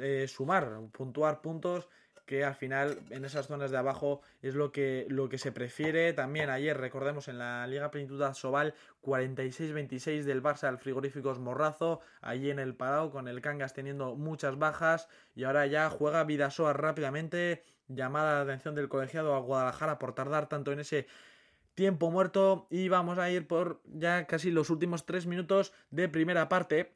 eh, sumar, puntuar puntos que al final en esas zonas de abajo es lo que, lo que se prefiere. También ayer, recordemos, en la Liga Plenitud Sobal, 46-26 del Barça al Frigoríficos Morrazo, allí en el Parado, con el Cangas teniendo muchas bajas, y ahora ya juega Vidasoa rápidamente, llamada la atención del colegiado a Guadalajara por tardar tanto en ese tiempo muerto, y vamos a ir por ya casi los últimos tres minutos de primera parte.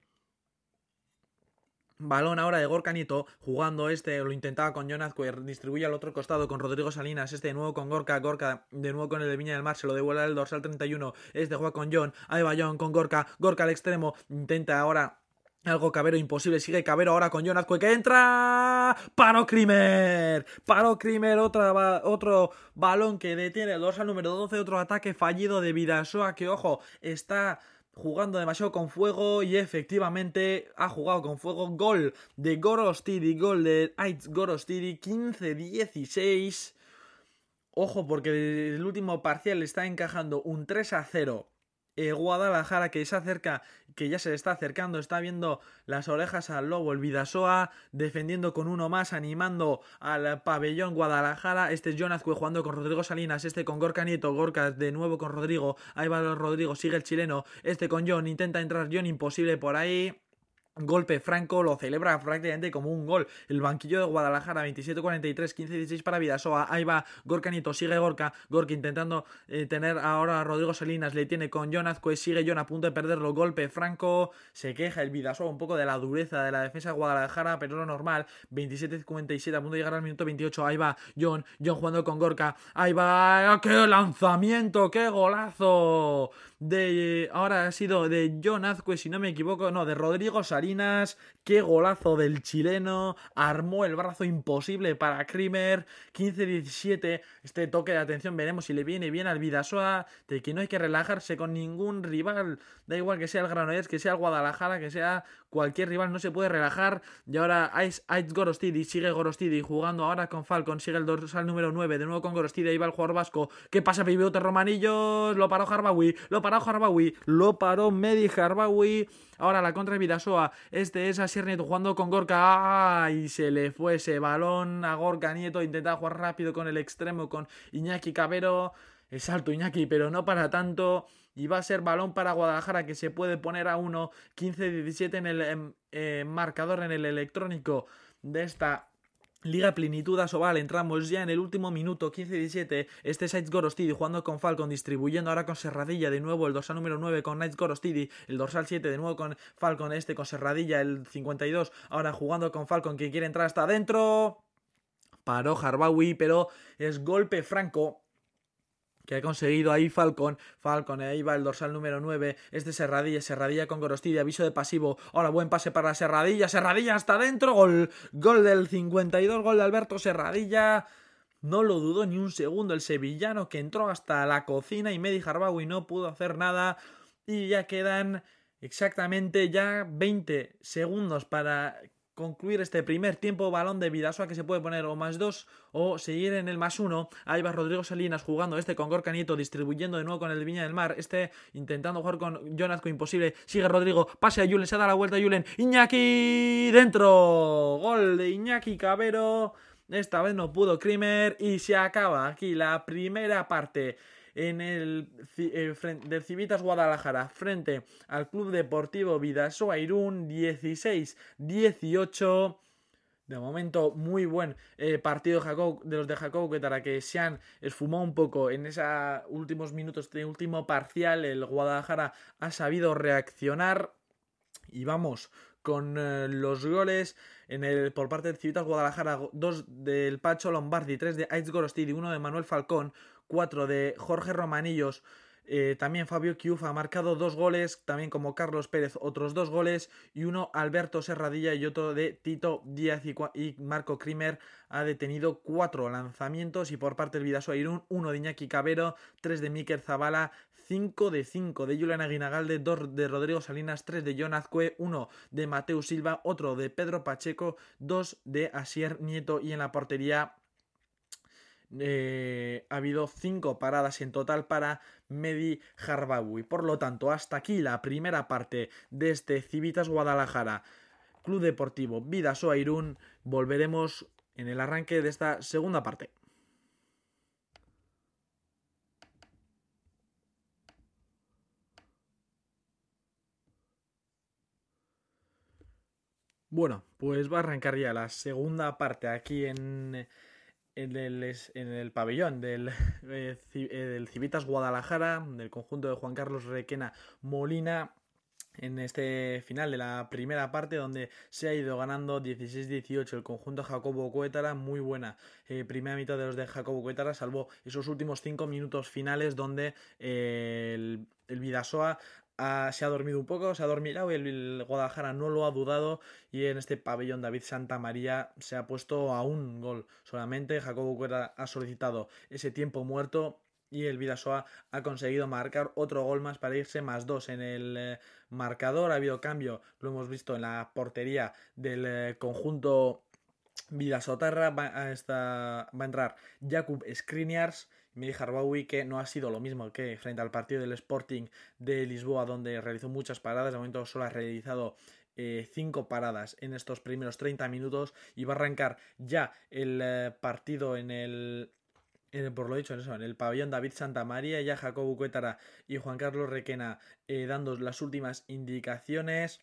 Balón ahora de Gorka Nieto, jugando este, lo intentaba con John Azcuer, distribuye al otro costado con Rodrigo Salinas, este de nuevo con Gorka, Gorka de nuevo con el de Viña del Mar, se lo devuelve al dorsal 31, este juega con John, ahí va John con Gorka, Gorka al extremo, intenta ahora algo Cabero imposible, sigue Cabero ahora con John Azcue que entra. Paro Krimer. Paro Krimer, otra, otro balón que detiene el dorsal número 12, otro ataque fallido de Vidasoa que ojo, está jugando demasiado con fuego y efectivamente ha jugado con fuego. Gol de Gorostidi, gol de Aitz Gorostidi, 15-16. Ojo, porque el último parcial está encajando un 3 a 0 eh, Guadalajara que se acerca, que ya se le está acercando, está viendo las orejas al lobo, el Vidasoa, defendiendo con uno más, animando al pabellón Guadalajara. Este es Jonathan jugando con Rodrigo Salinas, este con Gorka Nieto, Gorka de nuevo con Rodrigo, ahí va Rodrigo, sigue el chileno, este con John, intenta entrar John, imposible por ahí. Golpe Franco lo celebra prácticamente como un gol. El banquillo de Guadalajara, 27-43, 15-16 para Vidasoa. Ahí va Gorka Nieto, sigue Gorka. Gorka intentando eh, tener ahora a Rodrigo Salinas, le tiene con John Azcue, sigue John a punto de perderlo. Golpe Franco, se queja el Vidasoa un poco de la dureza de la defensa de Guadalajara, pero lo normal. 27-57, a punto de llegar al minuto 28. Ahí va John, John jugando con Gorka. Ahí va, ¡qué lanzamiento! ¡Qué golazo! De, ahora ha sido de John Azcue, si no me equivoco, no, de Rodrigo Salinas qué golazo del chileno, armó el brazo imposible para Krimer, 15-17, este toque de atención veremos si le viene bien al Vidasoa, de que no hay que relajarse con ningún rival, da igual que sea el Granollers, que sea el Guadalajara, que sea cualquier rival, no se puede relajar, y ahora Ice Gorostidi, sigue Gorostidi jugando ahora con Falcon, sigue el dorsal número 9, de nuevo con Gorostidi, ahí va el jugador vasco, ¿qué pasa Pibeote Romanillos? Lo paró Harbawi, lo paró Harbawi, lo paró Medi Harbawi, Ahora la contra de Vidasoa. Este es Asier Nieto jugando con Gorka. Y se le fue ese balón a Gorka Nieto. Intentaba jugar rápido con el extremo con Iñaki Cabero. Es alto Iñaki, pero no para tanto. Y va a ser balón para Guadalajara que se puede poner a 1. 15-17 en el em, eh, marcador, en el electrónico de esta Liga Plenitud Asobal, entramos ya en el último minuto, 15-17. Este es Saitz Gorostidi jugando con Falcon, distribuyendo ahora con Serradilla de nuevo el dorsal número 9 con Knights Gorostidi, el dorsal 7 de nuevo con Falcon, este con Serradilla, el 52, ahora jugando con Falcon, que quiere entrar hasta adentro. Paró Harbawi, pero es golpe franco que ha conseguido ahí Falcon. Falcon, ahí va el dorsal número 9. Este Serradilla, Serradilla con Gorostidi, aviso de pasivo. Ahora buen pase para Serradilla, Serradilla hasta adentro. Gol, gol del 52, gol de Alberto Serradilla. No lo dudó ni un segundo el sevillano que entró hasta la cocina y Medi Harbawi no pudo hacer nada. Y ya quedan exactamente ya 20 segundos para concluir este primer tiempo, balón de Vidasoa que se puede poner o más dos o seguir en el más uno. Ahí va Rodrigo Salinas jugando este con Gorka Nieto, distribuyendo de nuevo con el Viña del Mar. Este intentando jugar con Jonathan imposible. Sigue Rodrigo, pase a Julen, se da la vuelta a Julen. Iñaki dentro. Gol de Iñaki Cabero. Esta vez no pudo Krimer y se acaba aquí la primera parte en el eh, del Civitas Guadalajara frente al Club Deportivo Vidasoa Irún 16-18. De momento, muy buen eh, partido de los de Jacob Quetara que se han esfumado un poco en esos últimos minutos de último parcial. El Guadalajara ha sabido reaccionar. Y vamos con eh, los goles en el, por parte del Civitas Guadalajara. Dos del Pacho Lombardi, tres de Aiz Gorostidi, uno de Manuel Falcón, 4 de Jorge Romanillos. Eh, también Fabio Kiuf ha marcado dos goles, también como Carlos Pérez otros dos goles y uno Alberto Serradilla y otro de Tito Díaz y, Marco Krimer ha detenido cuatro lanzamientos y por parte del Vidaso Irún uno de Iñaki Cabero, tres de Miquel Zavala, 5 de 5 de Julián Aguinagalde, 2 de Rodrigo Salinas, 3 de John Azcue, 1 de Mateo Silva, otro de Pedro Pacheco, 2 de Asier Nieto y en la portería eh, ha habido 5 paradas en total para Medi Harbawi. Por lo tanto, hasta aquí la primera parte de este Civitas Guadalajara Club Deportivo Vidasoa Irún. Volveremos en el arranque de esta segunda parte. Bueno, pues va a arrancar ya la segunda parte aquí en en el, en el pabellón del, eh, eh, del Civitas Guadalajara, del conjunto de Juan Carlos Requena Molina, en este final de la primera parte donde se ha ido ganando 16-18 el conjunto Jacobo Cuétara, muy buena eh, primera mitad de los de Jacobo Cuétara, salvo esos últimos cinco minutos finales donde el, el Vidasoa se ha dormido un poco, se ha dormido y el, Guadalajara no lo ha dudado y en este pabellón David Santa María se ha puesto a un gol solamente. Jacobo Cuera ha solicitado ese tiempo muerto y el Vidasoa ha conseguido marcar otro gol más para irse más dos en el eh, marcador. Ha habido cambio, lo hemos visto en la portería del eh, conjunto Vidasotarra. Va va a entrar Jakub Skriniars Midi Harbawi que no ha sido lo mismo que frente al partido del Sporting de Lisboa donde realizó muchas paradas, de momento solo ha realizado 5 eh, paradas en estos primeros 30 minutos y va a arrancar ya el eh, partido en el, por lo dicho en, eso, en el pabellón David Santa María, ya Jacobo Cuétara y Juan Carlos Requena eh, dando las últimas indicaciones.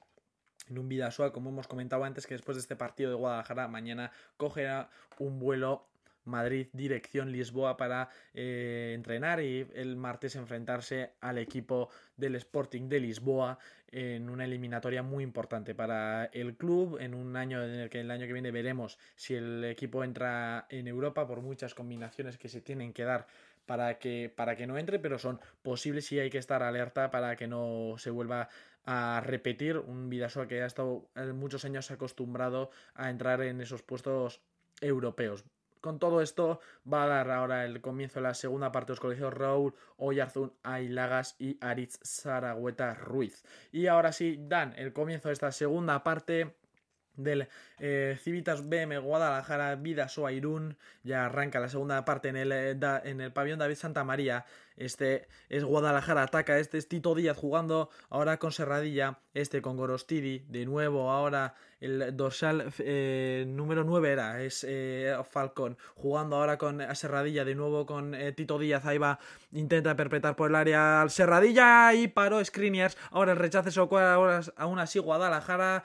En un Vidasoa, como hemos comentado antes, que después de este partido de Guadalajara mañana cogerá un vuelo Madrid dirección Lisboa para eh, entrenar y el martes enfrentarse al equipo del Sporting de Lisboa en una eliminatoria muy importante para el club en un año en el que el año que viene veremos si el equipo entra en Europa por muchas combinaciones que se tienen que dar para que, para que no entre, pero son posibles y hay que estar alerta para que no se vuelva a repetir. Un Vidasoa que ha estado muchos años acostumbrado a entrar en esos puestos europeos con todo esto va a dar ahora el comienzo de la segunda parte de los colegios Raúl Oyarzún Ailagas y Aritz Saragüeta Ruiz. Y ahora sí dan el comienzo de esta segunda parte del eh, Civitas BM Guadalajara Vida Irún ya arranca la segunda parte en el, eh, en el pabellón David Santa María este es Guadalajara ataca este es Tito Díaz jugando ahora con Serradilla este con Gorostidi de nuevo ahora el dorsal eh, número 9 era es Falcón jugando ahora con Serradilla de nuevo con Tito Díaz ahí va intenta perpetrar por el área al Serradilla y paró Screeners ahora el rechace ahora aún así Guadalajara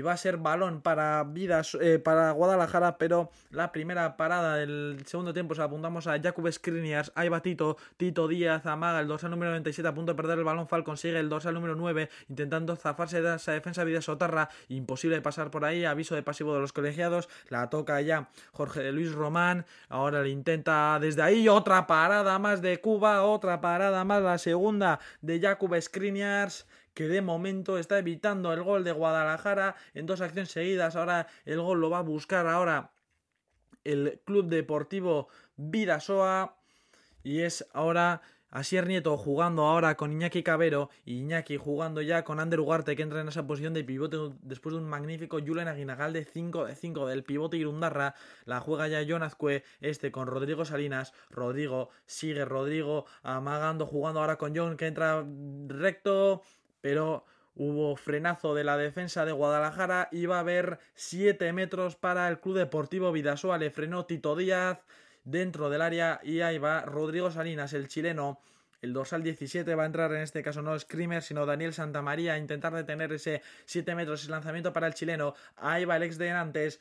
va a ser balón para Vidas, eh, para Guadalajara, pero la primera parada del segundo tiempo se apuntamos a Jakub Skriniars, ahí va Tito, Tito Díaz, amaga el dorsal número 97 a punto de perder el balón, Fal consigue el dorsal número 9, intentando zafarse de esa defensa Vidas Sotarra, imposible pasar por ahí, aviso de pasivo de los colegiados, la toca ya Jorge Luis Román, ahora le intenta desde ahí, otra parada más de Cuba, otra parada más, la segunda de Jakub Skriniars, que de momento está evitando el gol de Guadalajara en dos acciones seguidas. Ahora el gol lo va a buscar ahora el Club Deportivo Vidasoa. Y es ahora Asier Nieto jugando ahora con Iñaki Cabero y Iñaki jugando ya con Ander Ugarte que entra en esa posición de pivote después de un magnífico Julen Aguinagal de 5 de 5 del pivote Irundarra. La juega ya Jonazcue este con Rodrigo Salinas. Rodrigo sigue Rodrigo amagando jugando ahora con John que entra recto pero hubo frenazo de la defensa de Guadalajara va a haber 7 metros para el Club Deportivo Vidasoa. Le frenó Tito Díaz dentro del área y ahí va Rodrigo Salinas, el chileno. El dorsal 17 va a entrar en este caso no Screamer, sino Daniel Santamaría a intentar detener ese 7 metros, ese lanzamiento para el chileno. Ahí va el ex de antes.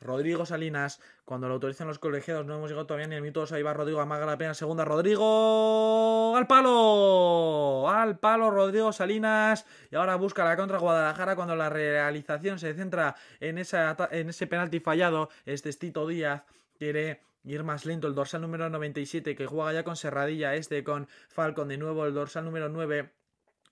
Rodrigo Salinas, cuando lo autorizan los colegiados, no hemos llegado todavía ni al minuto ahí va Rodrigo, amaga la pena, segunda, Rodrigo, al palo, al palo Rodrigo Salinas, y ahora busca la contra Guadalajara cuando la realización se centra en, ese penalti fallado, este Tito Díaz quiere ir más lento, el dorsal número 97 que juega ya con Serradilla, este con Falcon de nuevo, el dorsal número 9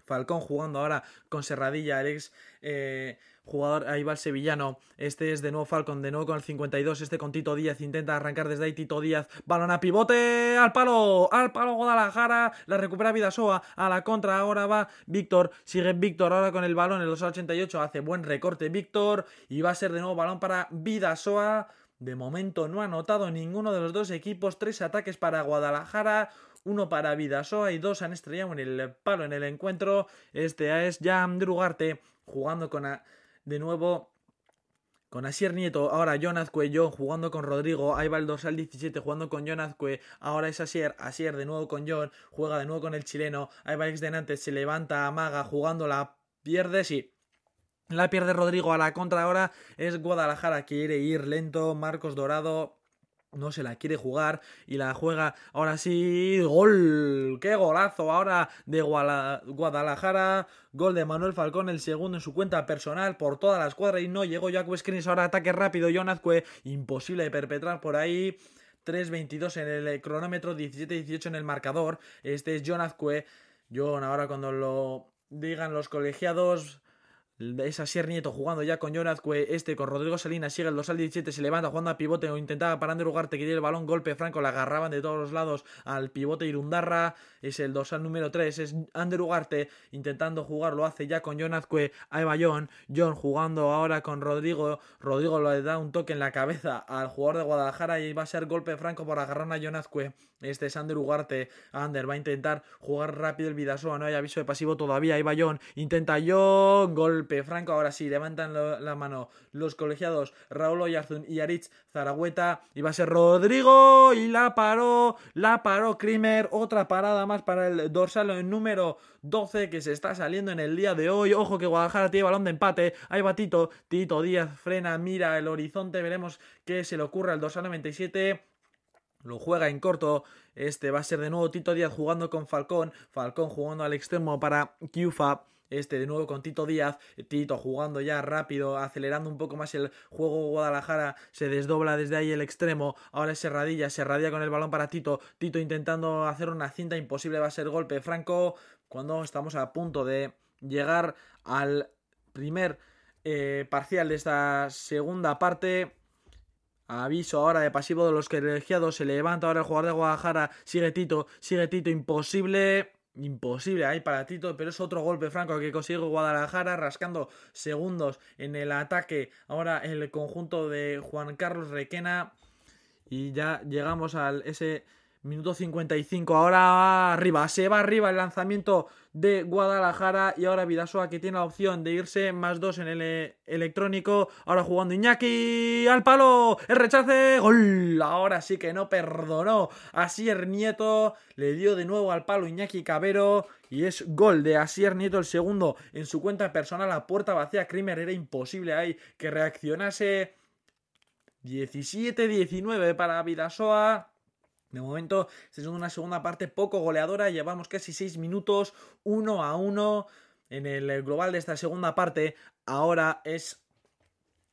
Falcón jugando ahora con Serradilla, el ex eh, jugador, ahí va el sevillano, este es de nuevo Falcon, de nuevo con el 52, este con Tito Díaz, intenta arrancar desde ahí Tito Díaz, balón a pivote, al palo, al palo Guadalajara, la recupera Vidasoa, a la contra, ahora va Víctor, sigue Víctor ahora con el balón, el 288, hace buen recorte Víctor, y va a ser de nuevo balón para Vidasoa, de momento no ha anotado ninguno de los dos equipos, tres ataques para Guadalajara, uno para Vidasoa y dos han estrellado en el palo en el encuentro. Este es ya Andrugarte jugando con de nuevo con Asier Nieto, ahora John Azcue, John jugando con Rodrigo, ahí va el dorsal 17 jugando con John Azcue, ahora es Asier, Asier de nuevo con John, juega de nuevo con el chileno, ahí va de Nantes, se levanta, amaga, jugando, la pierde, sí, la pierde Rodrigo a la contra ahora es Guadalajara, quiere ir lento, Marcos Dorado no se la quiere jugar y la juega ahora sí, gol, qué golazo ahora de Guadalajara, gol de Manuel Falcón, el segundo en su cuenta personal por toda la escuadra y no llegó Jaco Screens, ahora ataque rápido, Jonazque, imposible de perpetrar por ahí. 3.22 en el cronómetro, 17-18 en el marcador. Este es John Azcue. John, ahora cuando lo digan los colegiados, es Asier Nieto jugando ya con Jonazque, este con Rodrigo Salinas, sigue el 2 al 17, se levanta jugando a pivote o intentaba parar de Ugarte, quería el balón, golpe franco, la agarraban de todos los lados al pivote Irundarra, es el 2 al número 3, es Ander Ugarte intentando jugar, lo hace ya con Jonazque, ahí va John, John jugando ahora con Rodrigo, Rodrigo le da un toque en la cabeza al jugador de Guadalajara y va a ser golpe franco por agarrar a Jonazque, este es Ander Ugarte, Ander va a intentar jugar rápido el Vidasoa, no hay aviso de pasivo todavía, ahí va John, intenta John, golpe Franco. Ahora sí, levantan la mano los colegiados Raúl Oyarzún y Aritz Zaragüeta. Y va a ser Rodrigo y la paró, la paró Krimer. Otra parada más para el dorsal número 12 que se está saliendo en el día de hoy. Ojo que Guadalajara tiene balón de empate. Ahí va Tito, Tito Díaz frena, mira el horizonte. Veremos qué se le ocurre al dorsal 97 lo juega en corto. Este va a ser de nuevo Tito Díaz jugando con Falcón. Falcón jugando al extremo para Kiufa. Este de nuevo con Tito Díaz, Tito jugando ya rápido, acelerando un poco más el juego Guadalajara, se desdobla desde ahí el extremo, ahora es Serradilla, Serradilla con el balón para Tito, Tito intentando hacer una cinta imposible, va a ser golpe Franco, cuando estamos a punto de llegar al primer eh, parcial de esta segunda parte. Aviso ahora de pasivo de los colegiados. Se levanta ahora el jugador de Guadalajara. Sigue Tito. Sigue Tito. Imposible imposible ahí para Tito, pero es otro golpe franco que consigue Guadalajara, rascando segundos en el ataque. Ahora el conjunto de Juan Carlos Requena. Y ya llegamos al ese Minuto 55. Ahora arriba. Se va arriba el lanzamiento de Guadalajara. Y ahora Vidasoa que tiene la opción de irse más dos en el eh, electrónico. Ahora jugando Iñaki al palo. El rechace. Gol. Ahora sí que no perdonó. Asier Nieto le dio de nuevo al palo Iñaki Cabero. Y es gol de Asier Nieto el segundo en su cuenta personal a puerta vacía. Krimer era imposible ahí que reaccionase. 17-19 para Vidasoa. De momento, esta es una segunda parte poco goleadora. Llevamos casi 6 minutos, 1 a 1 en el global de esta segunda parte. Ahora es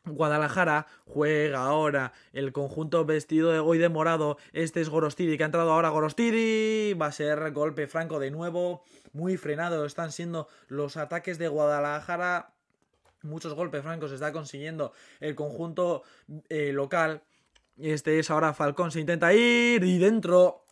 Guadalajara juega ahora el conjunto vestido de hoy de morado. Este es Gorostiri, que ha entrado ahora Gorostiri. Va a ser golpe franco de nuevo. Muy frenado están siendo los ataques de Guadalajara. Muchos golpes francos está consiguiendo el conjunto eh, local. Este es ahora Falcón, se intenta ir y dentro.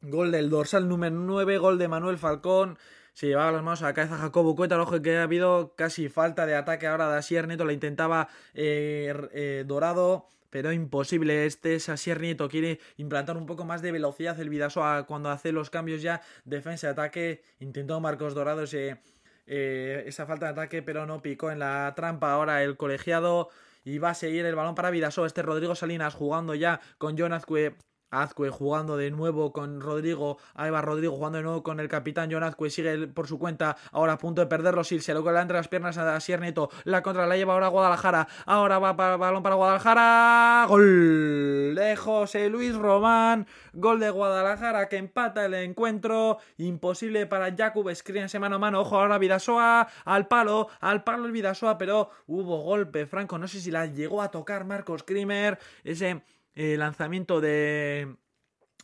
Gol del dorsal número 9, gol de Manuel Falcón. Se llevaba las manos a la cabeza Jacobo Cueta. Ojo que ha habido casi falta de ataque ahora de Asier Neto. La intentaba eh, eh, Dorado, pero imposible. Este es Asier Nieto. Quiere implantar un poco más de velocidad el Vidasoa cuando hace los cambios ya. Defensa-ataque. Intentó Marcos Dorado eh, esa falta de ataque, pero no picó en la trampa. Ahora el colegiado. Y va a seguir el balón para Vidasoa. Este Rodrigo Salinas jugando ya con Jonazque Azcue jugando de nuevo con Rodrigo. Ahí va Rodrigo jugando de nuevo con el capitán John Azcue. Sigue por su cuenta. Ahora a punto de perderlo. Si se lo cola entre las piernas a Sier Neto. La contra la lleva ahora Guadalajara. Ahora va para balón para Guadalajara. Gol de José Luis Román. Gol de Guadalajara que empata el encuentro. Imposible para Jakub. Escríbense mano a mano. Ojo ahora Vidasoa. Al palo. Al palo el Vidasoa. Pero hubo golpe. Franco. No sé si la llegó a tocar Marcos Krimer. Ese eh, lanzamiento de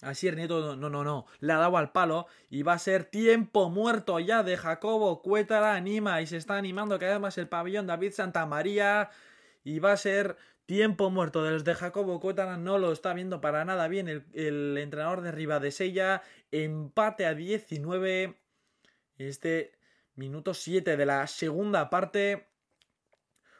Asier Nieto, no, no, no, le ha dado al palo y va a ser tiempo muerto ya de Jacobo Cuétara, anima y se está animando cada vez más el pabellón David Santamaría y va a ser tiempo muerto. De los de Jacobo Cuétara, no lo está viendo para nada bien el, el entrenador de Ribadesella, empate a 19, este minuto 7 de la segunda parte,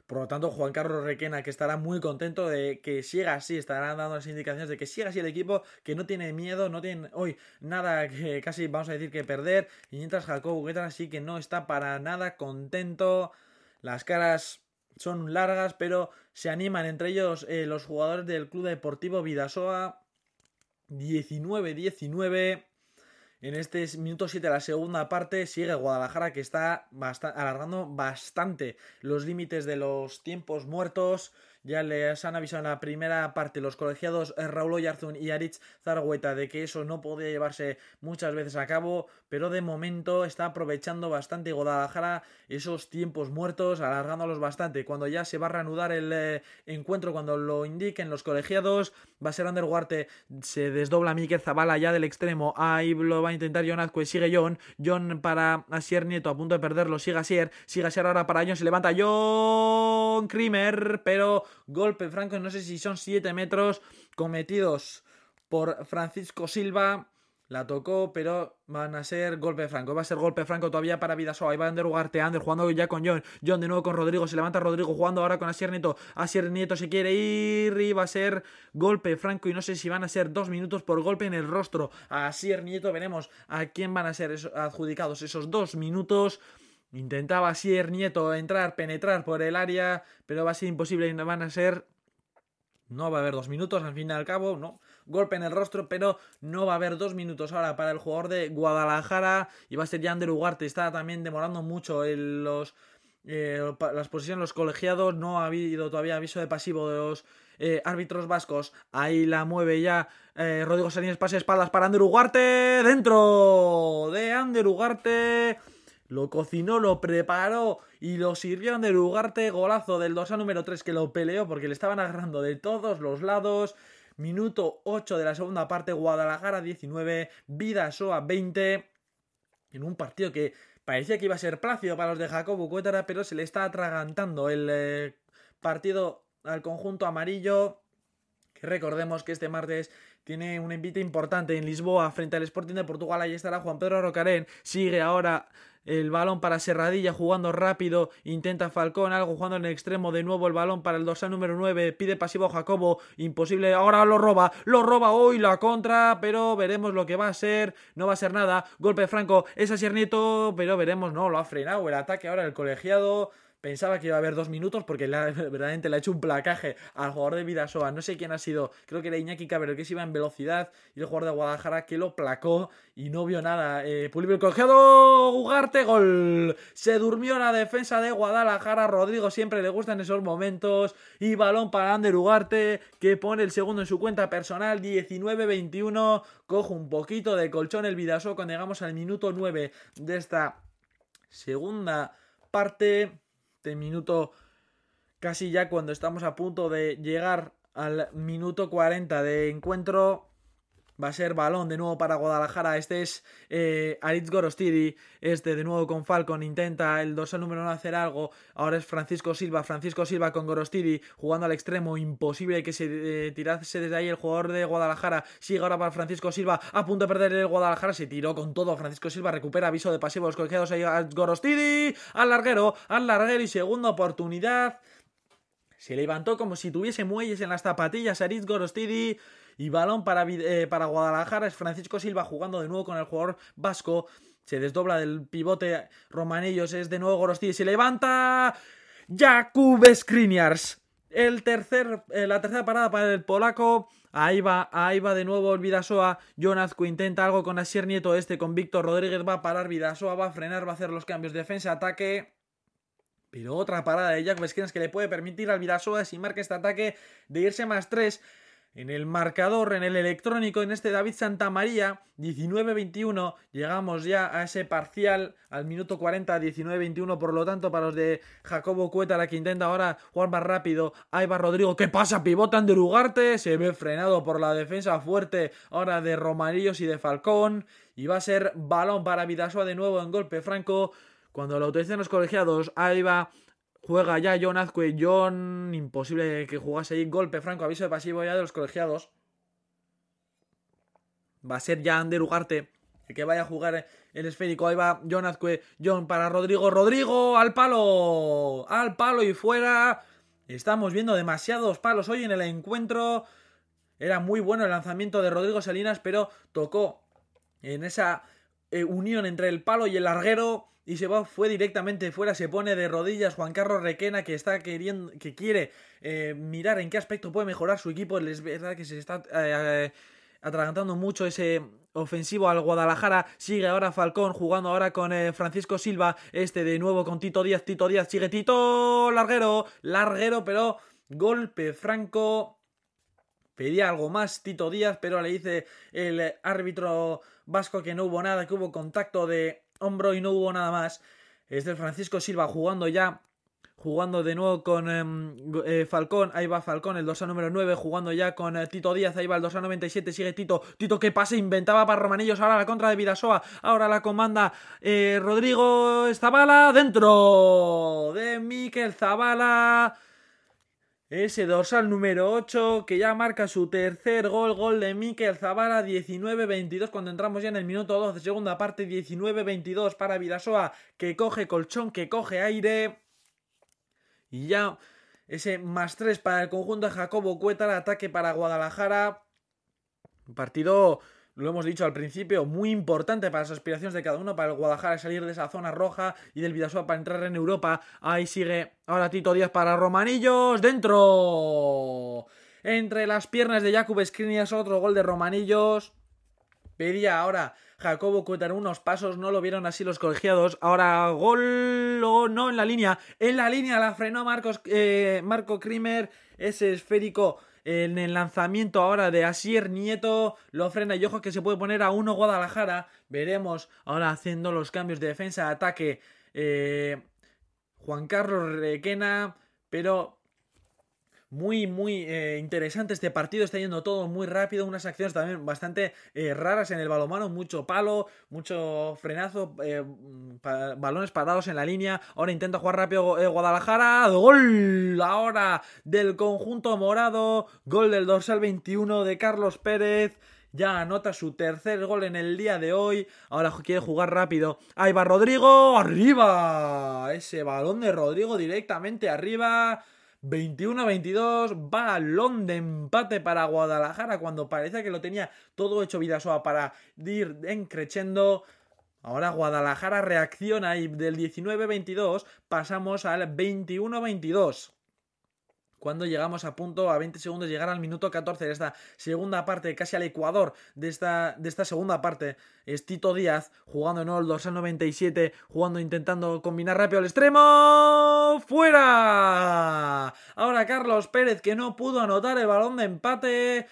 por lo tanto, Juan Carlos Requena, que estará muy contento de que siga así, estará dando las indicaciones de que siga así el equipo, que no tiene miedo, no tiene hoy nada que casi vamos a decir que perder. Y mientras Jacobo Guetta sí que no está para nada contento. Las caras son largas, pero se animan entre ellos eh, los jugadores del Club Deportivo Vidasoa. 19-19. En este minuto 7 de la segunda parte sigue Guadalajara que está alargando bastante los límites de los tiempos muertos. Ya les han avisado en la primera parte los colegiados eh, Raúl Oyarzún y Aritz Zaragüeta de que eso no podía llevarse muchas veces a cabo, pero de momento está aprovechando bastante Guadalajara esos tiempos muertos, alargándolos bastante. Cuando ya se va a reanudar el eh, encuentro, cuando lo indiquen los colegiados, va a ser Ander Guarte, se desdobla Miquel Zabala ya del extremo, ahí lo va a intentar John Azcue, sigue John, John para Asier Nieto a punto de perderlo, sigue Asier, sigue Asier ahora para John, se levanta John Krimer, pero golpe franco, no sé si son 7 metros cometidos por Francisco Silva. La tocó, pero van a ser golpe franco. Va a ser golpe franco todavía para Vidasoa. Ahí va Ander Ugarte, Ander jugando ya con John. John de nuevo con Rodrigo. Se levanta Rodrigo jugando ahora con Asier Nieto. Asier Nieto se quiere ir y va a ser golpe franco. Y no sé si van a ser dos minutos por golpe en el rostro. A Asier Nieto veremos a quién van a ser adjudicados esos dos minutos. Intentaba Sier Nieto entrar, penetrar por el área, pero va a ser imposible y no van a ser. No va a haber dos minutos, al fin y al cabo, no. Golpe en el rostro, pero no va a haber dos minutos ahora para el jugador de Guadalajara. Y va a ser Yander Ugarte. Está también demorando mucho en los, eh, las posiciones los colegiados. No ha habido todavía aviso de pasivo de los eh, árbitros vascos. Ahí la mueve ya eh, Rodrigo Salinas, pase espaldas para Ander Ugarte. Dentro de Ander Ugarte lo cocinó, lo preparó y lo sirvió de Ugarte, golazo del dorsal número 3 que lo peleó porque le estaban agarrando de todos los lados. Minuto 8 de la segunda parte, Guadalajara 19, Vidasoa 20. En un partido que parecía que iba a ser plácido para los de Jacobo Cuétara, pero se le está atragantando el eh, partido al conjunto amarillo. Que recordemos que este martes tiene un invite importante en Lisboa frente al Sporting de Portugal. Ahí estará Juan Pedro Rocarén. Sigue ahora el balón para Serradilla jugando rápido, intenta Falcón, algo jugando en el extremo, de nuevo el balón para el dorsal número 9, pide pasivo Jacobo, imposible, ahora lo roba, lo roba hoy la contra, pero veremos lo que va a ser, no va a ser nada, golpe franco, es Asier Nieto, pero veremos, no, lo ha frenado el ataque ahora el colegiado, Pensaba que iba a haber dos minutos porque verdaderamente le ha hecho un placaje al jugador de Vidasoa. No sé quién ha sido, creo que era Iñaki Cabrero que se iba en velocidad y el jugador de Guadalajara que lo placó y no vio nada. Eh, Pulible cogido, Ugarte, gol. Se durmió la defensa de Guadalajara. Rodrigo siempre le gustan esos momentos. Y balón para Ander Ugarte que pone el segundo en su cuenta personal. 19-21. Cojo un poquito de colchón el Vidasoa cuando llegamos al minuto 9 de esta segunda parte este minuto casi ya cuando estamos a punto de llegar al minuto 40 de encuentro. Va a ser balón de nuevo para Guadalajara. Este es eh, Aritz Gorostidi. Este de nuevo con Falcon. Intenta el dorsal número 1 hacer algo. Ahora es Francisco Silva. Francisco Silva con Gorostidi jugando al extremo. Imposible que se eh, tirase desde ahí el jugador de Guadalajara. Sigue ahora para Francisco Silva. A punto de perder el Guadalajara. Se tiró con todo. Francisco Silva recupera aviso de pasivo. Los colegiados ahí a Gorostidi. Al larguero. Al larguero y segunda oportunidad. Se levantó como si tuviese muelles en las zapatillas. Aritz Gorostidi. Y balón para, eh, para Guadalajara es Francisco Silva jugando de nuevo con el jugador vasco. Se desdobla del pivote Romanillos, es de nuevo Gorosti. Se levanta Jakub Skriniars. El tercer, eh, la tercera parada para el polaco. Ahí va, ahí va de nuevo el Vidasoa. Jonazco intenta algo con Asier Nieto. Este con Víctor Rodríguez va a parar. Vidasoa va a frenar, va a hacer los cambios. Defensa, ataque. Pero otra parada de Jakub Skriniars que le puede permitir al Vidasoa, si marca este ataque, de irse más tres en el marcador, en el electrónico, en este David Santamaría, 19-21, llegamos ya a ese parcial al minuto 40, 19-21, por lo tanto, para los de Jacobo Cueta, la que intenta ahora jugar más rápido, ahí va Rodrigo, ¿qué pasa? Pivotan de Ugarte, se ve frenado por la defensa fuerte ahora de Romarillos y de Falcón, y va a ser balón para Vidasoa de nuevo en golpe franco, cuando lo utilicen los colegiados, ahí va Juega ya John Azcue. John, imposible que jugase ahí. Golpe franco, aviso de pasivo ya de los colegiados. Va a ser ya Ander Ugarte el que vaya a jugar el esférico. Ahí va John Azcue. John para Rodrigo. Rodrigo al palo. Al palo y fuera. Estamos viendo demasiados palos hoy en el encuentro. Era muy bueno el lanzamiento de Rodrigo Salinas, pero tocó en esa eh, unión entre el palo y el larguero y se va, fue directamente fuera, se pone de rodillas Juan Carlos Requena que está queriendo, que quiere eh, mirar en qué aspecto puede mejorar su equipo, es verdad que se está eh, atragantando mucho ese ofensivo al Guadalajara, sigue ahora Falcón jugando ahora con Francisco Silva, este de nuevo con Tito Díaz, Tito Díaz, sigue Tito, larguero, larguero, pero golpe franco, pedía algo más Tito Díaz, pero le dice el árbitro vasco que no hubo nada, que hubo contacto de hombro y no hubo nada más. Es del Francisco Silva jugando ya jugando de nuevo con em, eh, Falcón, ahí va Falcón, el dorsal número 9, jugando ya con eh, Tito Díaz, ahí va el dorsal 97, sigue Tito, Tito que pase, inventaba para Romanillos, ahora la contra de Vidasoa, ahora la comanda eh, Rodrigo Zabala, dentro de Miquel Zabala, ese dorsal número 8 que ya marca su tercer gol, gol de Mikel Zabala, 19-22 cuando entramos ya en el minuto 12, segunda parte, 19-22 para Vidasoa que coge colchón, que coge aire. Y ya ese más 3 para el conjunto de Jacobo Cuétara, ataque para Guadalajara. Partido lo hemos dicho al principio, muy importante para las aspiraciones de cada uno, para el Guadalajara salir de esa zona roja y del Vidasoa para entrar en Europa. Ahí sigue ahora Tito Díaz para Romanillos, dentro. Entre las piernas de Jakub Skriniar, otro gol de Romanillos. Pedía ahora Jacobo Cuetar unos pasos, no lo vieron así los colegiados. Ahora gol, no en la línea. En la línea la frenó Marcos, eh, Marco Krimer, ese esférico en el lanzamiento ahora de Asier Nieto lo frena y ojo que se puede poner a uno Guadalajara. Veremos ahora haciendo los cambios de defensa, ataque. Eh, Juan Carlos Requena, pero muy, muy eh, interesante este partido. Está yendo todo muy rápido. Unas acciones también bastante eh, raras en el balomano. Mucho palo, mucho frenazo. Eh, balones parados en la línea. Ahora intenta jugar rápido Guadalajara. Gol ahora del conjunto morado. Gol del dorsal 21 de Carlos Pérez. ya anota su tercer gol en el día de hoy. Ahora quiere jugar rápido. Ahí va Rodrigo, arriba. Ese balón de Rodrigo directamente arriba. 21-22, balón de empate para Guadalajara cuando parecía que lo tenía todo hecho Vidasoa para ir encrechendo. Ahora Guadalajara reacciona y del 19-22 pasamos al 21-22 cuando llegamos a punto a 20 segundos llegar al minuto 14 de esta segunda parte, casi al ecuador de esta, de esta segunda parte. Es Tito Díaz jugando en el dorsal 97, jugando intentando combinar rápido al extremo. ¡Fuera! Ahora Carlos Pérez que no pudo anotar el balón de empate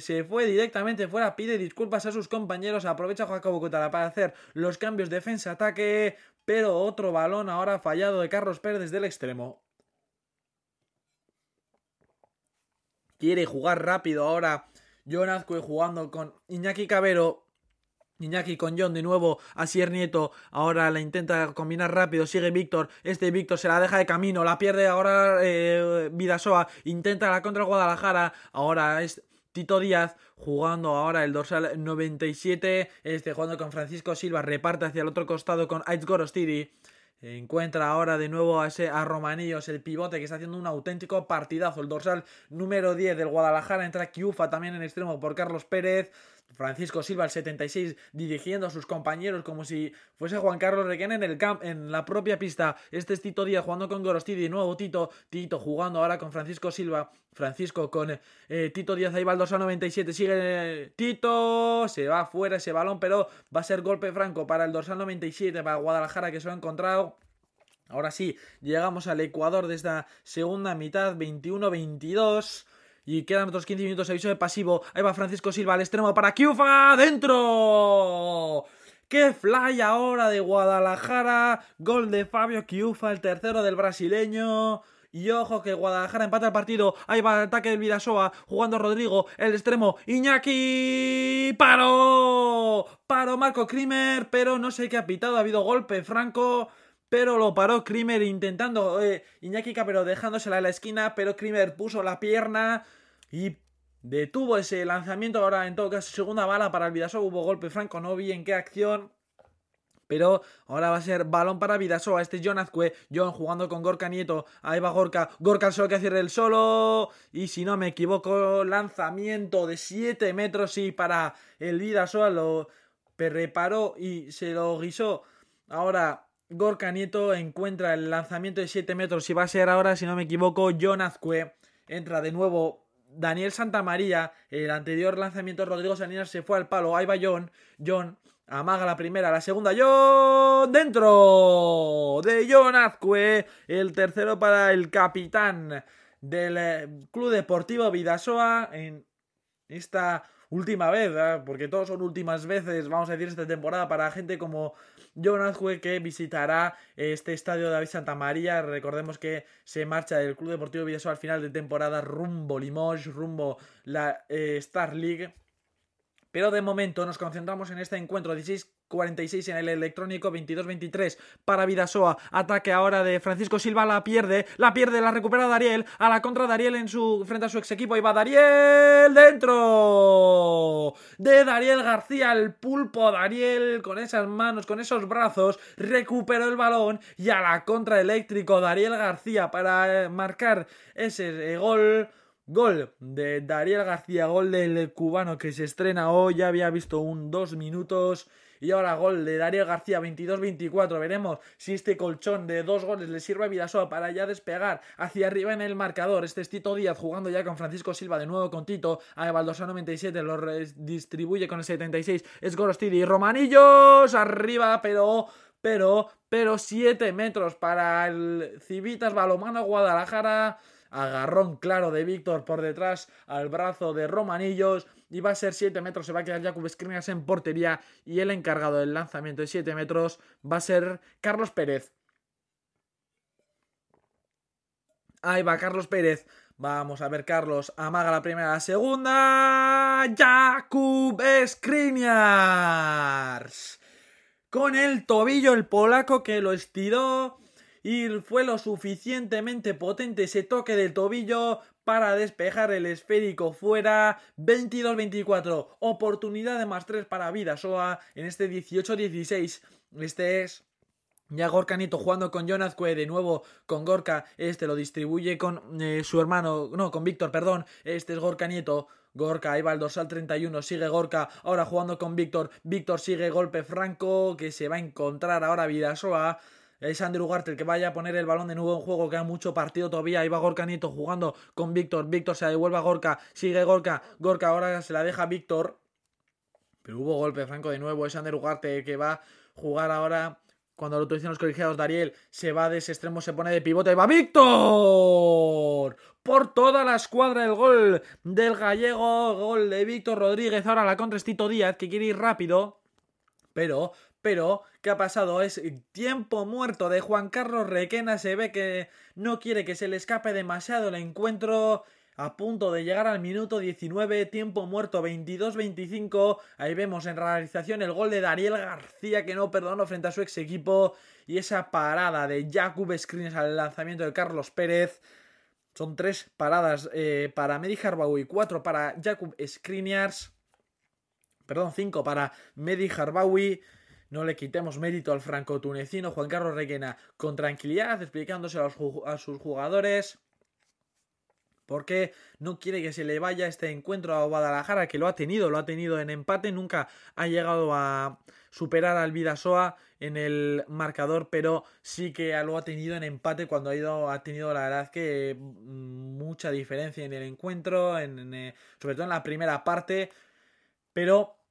se fue directamente fuera, pide disculpas a sus compañeros, aprovecha Jacobo Cotara para hacer los cambios defensa-ataque, pero otro balón ahora fallado de Carlos Pérez desde el extremo. Quiere jugar rápido ahora. John Azcue jugando con Iñaki Cabero. Iñaki con John de nuevo a Sier Nieto. Ahora la intenta combinar rápido. Sigue Víctor. Este Víctor se la deja de camino. La pierde ahora eh, Vidasoa. Intenta la contra Guadalajara. Ahora es Tito Díaz jugando ahora el dorsal 97. Este jugando con Francisco Silva. Reparte hacia el otro costado con Aiz Gorostiri. Encuentra ahora de nuevo a ese a Romanillos, el pivote que está haciendo un auténtico partidazo. El dorsal número 10 del Guadalajara entra Kiufa también en extremo por Carlos Pérez. Francisco Silva, el 76, dirigiendo a sus compañeros como si fuese Juan Carlos Requén en el camp, en la propia pista. Este es Tito Díaz jugando con Gorostidi, nuevo Tito, Tito jugando ahora con Francisco Silva, Francisco con eh, Tito Díaz, ahí el 97, sigue Tito, se va fuera ese balón, pero va a ser golpe franco para el dorsal 97, para Guadalajara que se lo ha encontrado. Ahora sí, llegamos al Ecuador de esta segunda mitad, 21-22. Y quedan otros 15 minutos, aviso de pasivo. Ahí va Francisco Silva al extremo para Kiufa. ¡Dentro! ¡Qué fly ahora de Guadalajara! Gol de Fabio Kiufa, el tercero del brasileño. Y ojo que Guadalajara empata el partido. Ahí va el ataque del Vidasoa. Jugando Rodrigo. El extremo. Iñaki. ¡Paró! Paró Marco Krimer. Pero no sé qué ha pitado. Ha habido golpe franco pero lo paró Krimer intentando, eh, Iñaki pero dejándosela en la esquina, pero Krimer puso la pierna y detuvo ese lanzamiento. Ahora, en todo caso, segunda bala para el Vidasoa, hubo golpe franco, no vi en qué acción. Pero ahora va a ser balón para Vidasoa. Este es John Azcue. Jugando con Gorka Nieto. Ahí va Gorka. Gorka solo que hacer el solo. Y si no me equivoco, lanzamiento de 7 metros. Y para el Vidasoa lo reparó y se lo guisó. Ahora Gorka Nieto encuentra el lanzamiento de 7 metros y va a ser ahora, si no me equivoco, John Azcue. Entra de nuevo Daniel Santamaría. El anterior lanzamiento Rodrigo Salinas se fue al palo. Ahí va John. John amaga la primera, la segunda. John dentro de John Azcue. El tercero para el capitán del eh, Club Deportivo Vidasoa en esta última vez, ¿eh? porque todos son últimas veces, vamos a decir, esta temporada para gente como John Azcue que visitará este estadio de David Santa María. Recordemos que se marcha del Club Deportivo Vidasoa al final de temporada rumbo Limoges, rumbo la eh, Star League. Pero de momento nos concentramos en este encuentro 16 46 en el electrónico, 22-23 para Vidasoa. Ataque ahora de Francisco Silva, la pierde, la pierde, la recupera Dariel. A la contra Dariel en su frente a su ex equipo. Y va Dariel dentro de Dariel García, el pulpo Dariel con esas manos, con esos brazos, recuperó el balón y a la contra eléctrico Dariel García para eh, marcar ese eh, gol. Gol de Dariel García, gol del cubano que se estrena hoy. Ya había visto un dos minutos y ahora gol de Darío García 22-24. Veremos si este colchón de dos goles le sirve a Vidasoa para ya despegar hacia arriba en el marcador. Este es Tito Díaz jugando ya con Francisco Silva de nuevo con Tito. A Baldosa 97 lo distribuye con el 76. Es Gorostidi. Romanillos arriba, pero pero, pero 7 metros para el Civitas Balomano Guadalajara agarrón claro de Víctor por detrás al brazo de Romanillos y va a ser 7 metros, se va a quedar Jakub Skriniar en portería y el encargado del lanzamiento de 7 metros va a ser Carlos Pérez. Ahí va Carlos Pérez. Vamos a ver, Carlos. Amaga la primera, la segunda. Jakub Skriniars. Con el tobillo, el polaco que lo estiró y fue lo suficientemente potente ese toque del tobillo para despejar el esférico fuera. 22-24. Oportunidad de más 3 para Vidasoa en este 18-16. Este es ya Gorka Nieto jugando con Jonazque, de nuevo con Gorka, este lo distribuye con eh, su hermano, no, con Víctor, perdón, este es Gorka Nieto, Gorka, ahí va el dorsal 31, sigue Gorka, ahora jugando con Víctor, Víctor sigue golpe franco, que se va a encontrar ahora Vidasoa, es Andrew Ugarte el que vaya a poner el balón de nuevo en juego, queda mucho partido todavía, ahí va Gorka Nieto jugando con Víctor, Víctor se la devuelve a Gorka, sigue Gorka, Gorka ahora se la deja Víctor, pero hubo golpe franco de nuevo, es Ander Ugarte el que va a jugar ahora. Cuando lo utilizan los colegiados, Dariel se va de ese extremo, se pone de pivote. Y va Víctor. Por toda la escuadra el gol del gallego, gol de Víctor Rodríguez. Ahora la contra es Tito Díaz, que quiere ir rápido. Pero, pero, ¿qué ha pasado? Es tiempo muerto de Juan Carlos Requena. Se ve que no quiere que se le escape demasiado el encuentro a punto de llegar al minuto 19, tiempo muerto 22-25. Ahí vemos en realización el gol de Dariel García que no perdonó frente a su ex equipo y esa parada de Jakub Screens al lanzamiento de Carlos Pérez. Son tres paradas eh, para Medi Harbawi, cuatro para Jakub Skriniars. Perdón, cinco para Medi Harbawi. No le quitemos mérito al franco-tunecino Juan Carlos Requena con tranquilidad, explicándose a sus jugadores porque no quiere que se le vaya este encuentro a Guadalajara, que lo ha tenido, lo ha tenido en empate, nunca ha llegado a superar al Vidasoa en el marcador, pero sí que lo ha tenido en empate cuando ha, ido, tenido la verdad que mm, mucha diferencia en el encuentro, en, eh, sobre todo en la primera parte, pero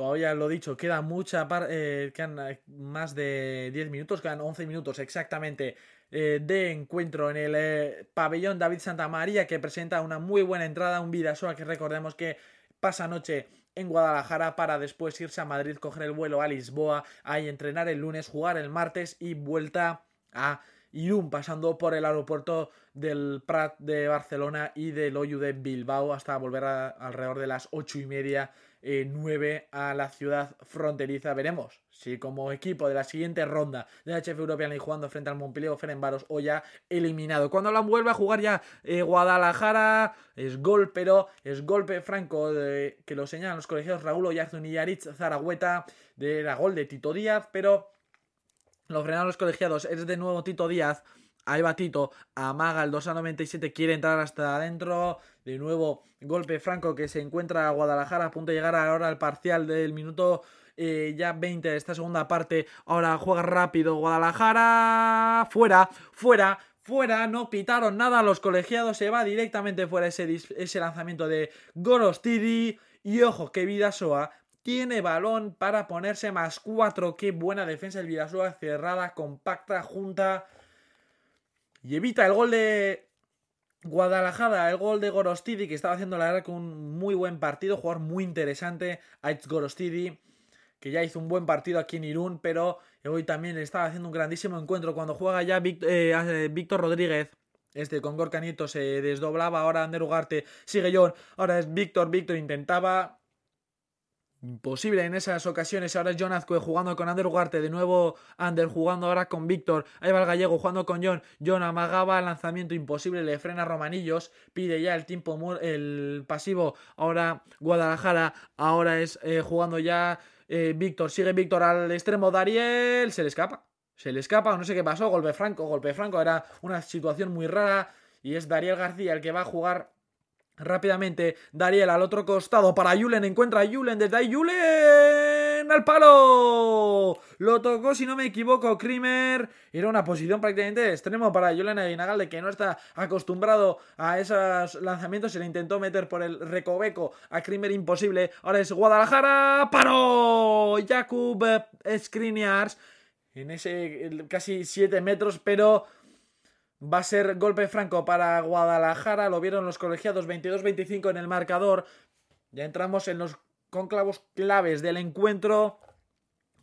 todavía lo dicho, queda mucha eh, eh, más de 10 minutos, quedan 11 minutos exactamente eh, de encuentro en el eh, pabellón David Santa María que presenta una muy buena entrada, un Vidasoa que recordemos que pasa noche en Guadalajara para después irse a Madrid, coger el vuelo a Lisboa, ahí entrenar el lunes, jugar el martes y vuelta a Irún, pasando por el aeropuerto del Prat de Barcelona y del Oyu de Bilbao hasta volver alrededor de las ocho y media 9 eh, a la ciudad fronteriza. Veremos si como equipo de la siguiente ronda de la HF European League jugando frente al Montpellier o Ferenbaros o ya eliminado. Cuando la vuelve a jugar ya eh, Guadalajara, es gol, pero es golpe franco que lo señalan los colegiados Raúl Oyarzun y Yaritz Zaragüeta de la gol de Tito Díaz, pero lo frenaron los colegiados. Es de nuevo Tito Díaz Ahí va Tito, amaga el 2 a 97, quiere entrar hasta adentro. De nuevo, golpe franco que se encuentra a Guadalajara a punto de llegar ahora al parcial del minuto eh, ya 20 de esta segunda parte. Ahora juega rápido Guadalajara. Fuera, fuera, fuera. No pitaron nada los colegiados. Se va directamente fuera ese, ese lanzamiento de Gorostidi. Y ojo, que Vidasoa tiene balón para ponerse más 4. Qué buena defensa el Vidasoa. Cerrada, compacta, junta y evita el gol de Guadalajara, el gol de Gorostidi, que estaba haciendo la verdad con un muy buen partido, jugador muy interesante, Aitz Gorostidi, que ya hizo un buen partido aquí en Irún, pero hoy también estaba haciendo un grandísimo encuentro cuando juega ya eh, Víctor Rodríguez. Este con Gorka Nieto se desdoblaba, ahora Ander Ugarte sigue John, ahora es Víctor, Víctor intentaba Imposible en esas ocasiones. Ahora es John Azcue jugando con Ander Ugarte. De nuevo Ander jugando ahora con Víctor. Ahí va el gallego jugando con John. John amagaba lanzamiento imposible. Le frena Romanillos. Pide ya el tiempo, el pasivo. Ahora Guadalajara. Ahora es eh, jugando ya eh, Víctor. Sigue Víctor al extremo. Dariel. Se le escapa. Se le escapa. No sé qué pasó. Golpe franco. Golpe franco. Era una situación muy rara. Y es Dariel García el que va a jugar Rápidamente, Dariel al otro costado para Julen. Encuentra a Julen desde ahí. ¡Julen! ¡Al palo! Lo tocó, si no me equivoco, Krimer. Era una posición prácticamente extremo para Julen Aguinagalde, que no está acostumbrado a esos lanzamientos. Se le intentó meter por el recoveco a Krimer, imposible. Ahora es Guadalajara. ¡Paro! Jakub Skriniars. En ese casi 7 metros, pero Va a ser golpe franco para Guadalajara. Lo vieron los colegiados 22-25 en el marcador. Ya entramos en los conclavos claves del encuentro.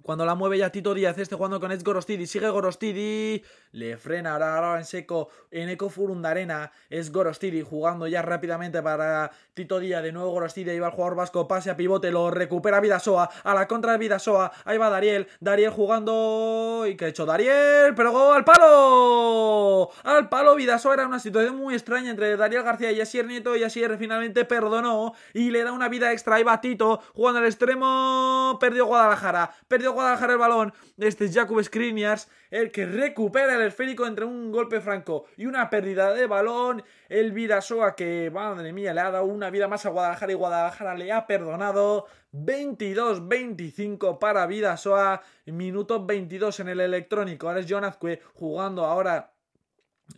Cuando la mueve ya Tito Díaz, este jugando con Ed Gorostidi, sigue Gorostidi, le frena ahora, en seco en Eco Furundarena, es Gorostidi jugando ya rápidamente para Tito Díaz, de nuevo Gorostidi, ahí va el jugador vasco, pase a pivote, lo recupera Vidasoa, a la contra de Vidasoa, ahí va Dariel, Dariel jugando, y que ha hecho Dariel, pero go al palo, al palo Vidasoa, era una situación muy extraña entre Dariel García y Asier Nieto, y Asier finalmente perdonó, y le da una vida extra, ahí va Tito, jugando al extremo, perdió Guadalajara, perdió Guadalajara el balón, este es Jakub Skriniars, el que recupera el esférico entre un golpe franco y una pérdida de balón. El Vidasoa que, madre mía, le ha dado una vida más a Guadalajara y Guadalajara le ha perdonado. 22-25 para Vidasoa. Minuto 22 en el electrónico. Ahora es Jonazque jugando ahora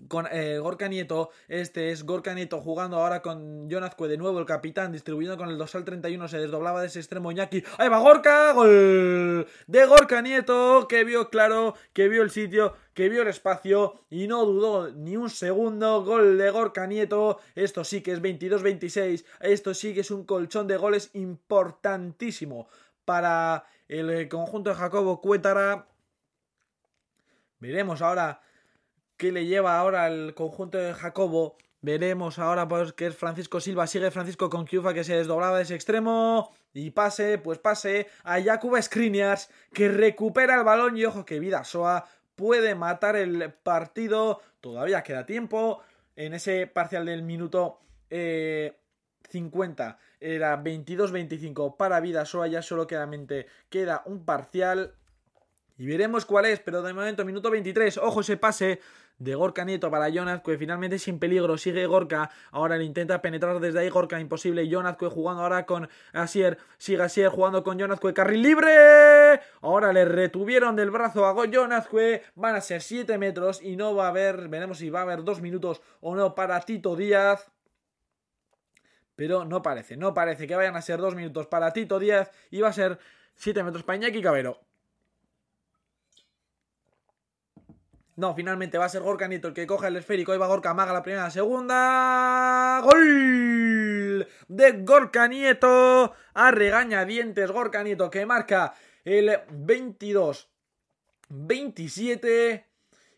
con eh, Gorka Nieto. Este es Gorka Nieto jugando ahora con Jonazque de nuevo, el capitán, distribuyendo con el dorsal 31. Se desdoblaba de ese extremo Iñaki. ¡Ahí va Gorka! ¡Gol! De Gorka Nieto, que vio claro, que vio el sitio, que vio el espacio y no dudó ni un segundo. Gol de Gorka Nieto. Esto sí que es 22-26. Esto sí que es un colchón de goles importantísimo para el conjunto de Jacobo Cuétara. Veremos ahora que le lleva ahora al conjunto de Jacobo. Veremos ahora pues que es Francisco Silva. Sigue Francisco con Kiufa que se desdoblaba de ese extremo. Y pase, pues pase a Jacob Skriniars que recupera el balón. Y ojo que Vidasoa puede matar el partido. Todavía queda tiempo. En ese parcial del minuto 50 eh, era 22-25 para Vidasoa. Ya solo queda, queda un parcial. Y veremos cuál es, pero de momento, minuto 23. Ojo ese pase de Gorka Nieto para Jonazque, finalmente sin peligro, sigue Gorka, ahora le intenta penetrar desde ahí Gorka, imposible, Jonazque jugando ahora con Asier, sigue Asier jugando con Jonazque, carril libre, ahora le retuvieron del brazo a Jonazque, van a ser 7 metros y no va a haber, veremos si va a haber 2 minutos o no para Tito Díaz, pero no parece, no parece que vayan a ser 2 minutos para Tito Díaz y va a ser 7 metros para Iñaki Cabero. No, finalmente va a ser Gorka Nieto el que coja el esférico. Ahí va Gorka, maga la primera, segunda. ¡Gol! De Gorka Nieto. A regañadientes Gorka Nieto que marca el 22. 27.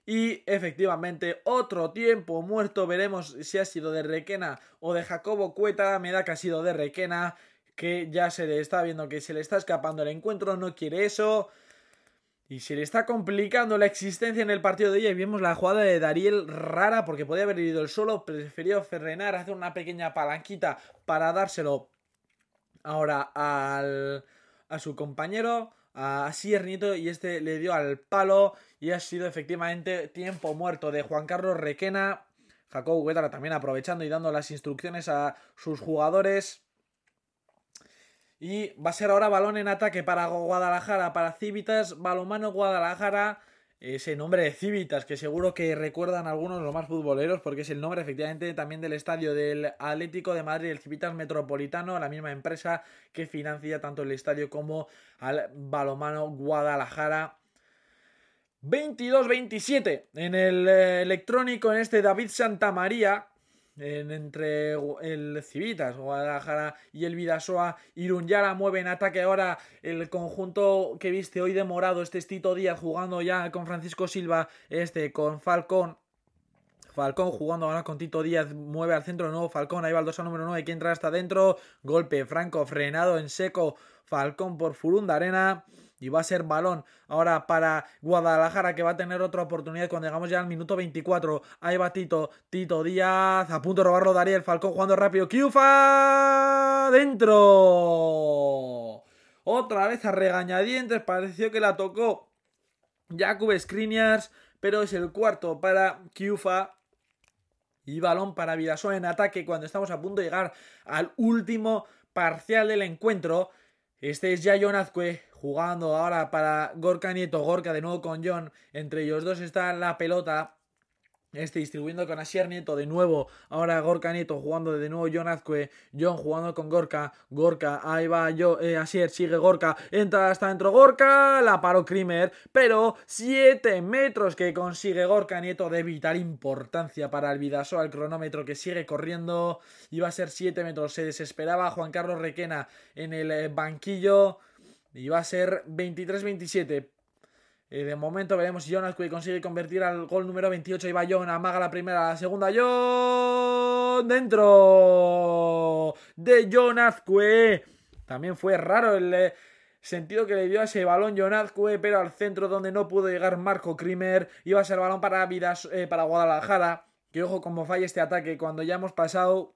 Y efectivamente, otro tiempo muerto. Veremos si ha sido de Requena o de Jacobo Cueta. Me da que ha sido de Requena. Que ya se le está viendo que se le está escapando el encuentro. No quiere eso. Y se le está complicando la existencia en el partido de hoy. Vimos la jugada de Dariel rara porque podía haber ido el solo. Prefirió frenar, hacer una pequeña palanquita para dárselo ahora al, a su compañero, a Siernito. Y este le dio al palo. Y ha sido efectivamente tiempo muerto de Juan Carlos Requena. Jacob Guetara también aprovechando y dando las instrucciones a sus jugadores. Y va a ser ahora balón en ataque para Guadalajara, para Civitas, balomano Guadalajara. Ese nombre de Civitas, que seguro que recuerdan algunos de los más futboleros, porque es el nombre efectivamente también del estadio del Atlético de Madrid, el Civitas Metropolitano, la misma empresa que financia tanto el estadio como al balomano Guadalajara. 22-27 en el eh, electrónico en este David Santamaría entre el Civitas, Guadalajara y el Vidasoa. Irún ya la mueve en ataque ahora el conjunto que viste hoy de morado, este Estito Díaz jugando ya con Francisco Silva, este con Falcón. Falcón jugando ahora con Tito Díaz, mueve al centro de nuevo Falcón, ahí va el 2 número 9, que entra hasta adentro, golpe franco, frenado en seco, Falcón por Furunda Arena. Y va a ser balón ahora para Guadalajara que va a tener otra oportunidad cuando llegamos ya al minuto 24. Ahí va Tito, Tito Díaz, a punto de robarlo Dariel Falcón jugando rápido. Kiufa dentro. Otra vez a regañadientes, pareció que la tocó Jakub Skriniars, pero es el cuarto para Kiufa. Y balón para Vidasoa en ataque cuando estamos a punto de llegar al último parcial del encuentro. Este es ya John jugando ahora para Gorka Nieto, Gorka de nuevo con John, entre ellos dos está la pelota, este distribuyendo con Asier Nieto de nuevo, ahora Gorka Nieto jugando de nuevo. John Azcue, John jugando con Gorka, Gorka, ahí va yo, eh, Asier, sigue Gorka, entra hasta dentro Gorka, la paró Krimer, pero 7 metros que consigue Gorka Nieto de vital importancia para el Vidasoa, el cronómetro que sigue corriendo, iba a ser 7 metros, se desesperaba Juan Carlos Requena en el eh, banquillo, va a ser 23-27. Eh, de momento veremos si Jonas consigue convertir al gol número 28. Y va John, amaga la primera, la segunda. John dentro de John Azcue. También fue raro el eh, sentido que le dio a ese balón John Azcue, pero al centro donde no pudo llegar Marco Krimer. Iba a ser balón para, Vidas, eh, para Guadalajara. Que ojo como falla este ataque cuando ya hemos pasado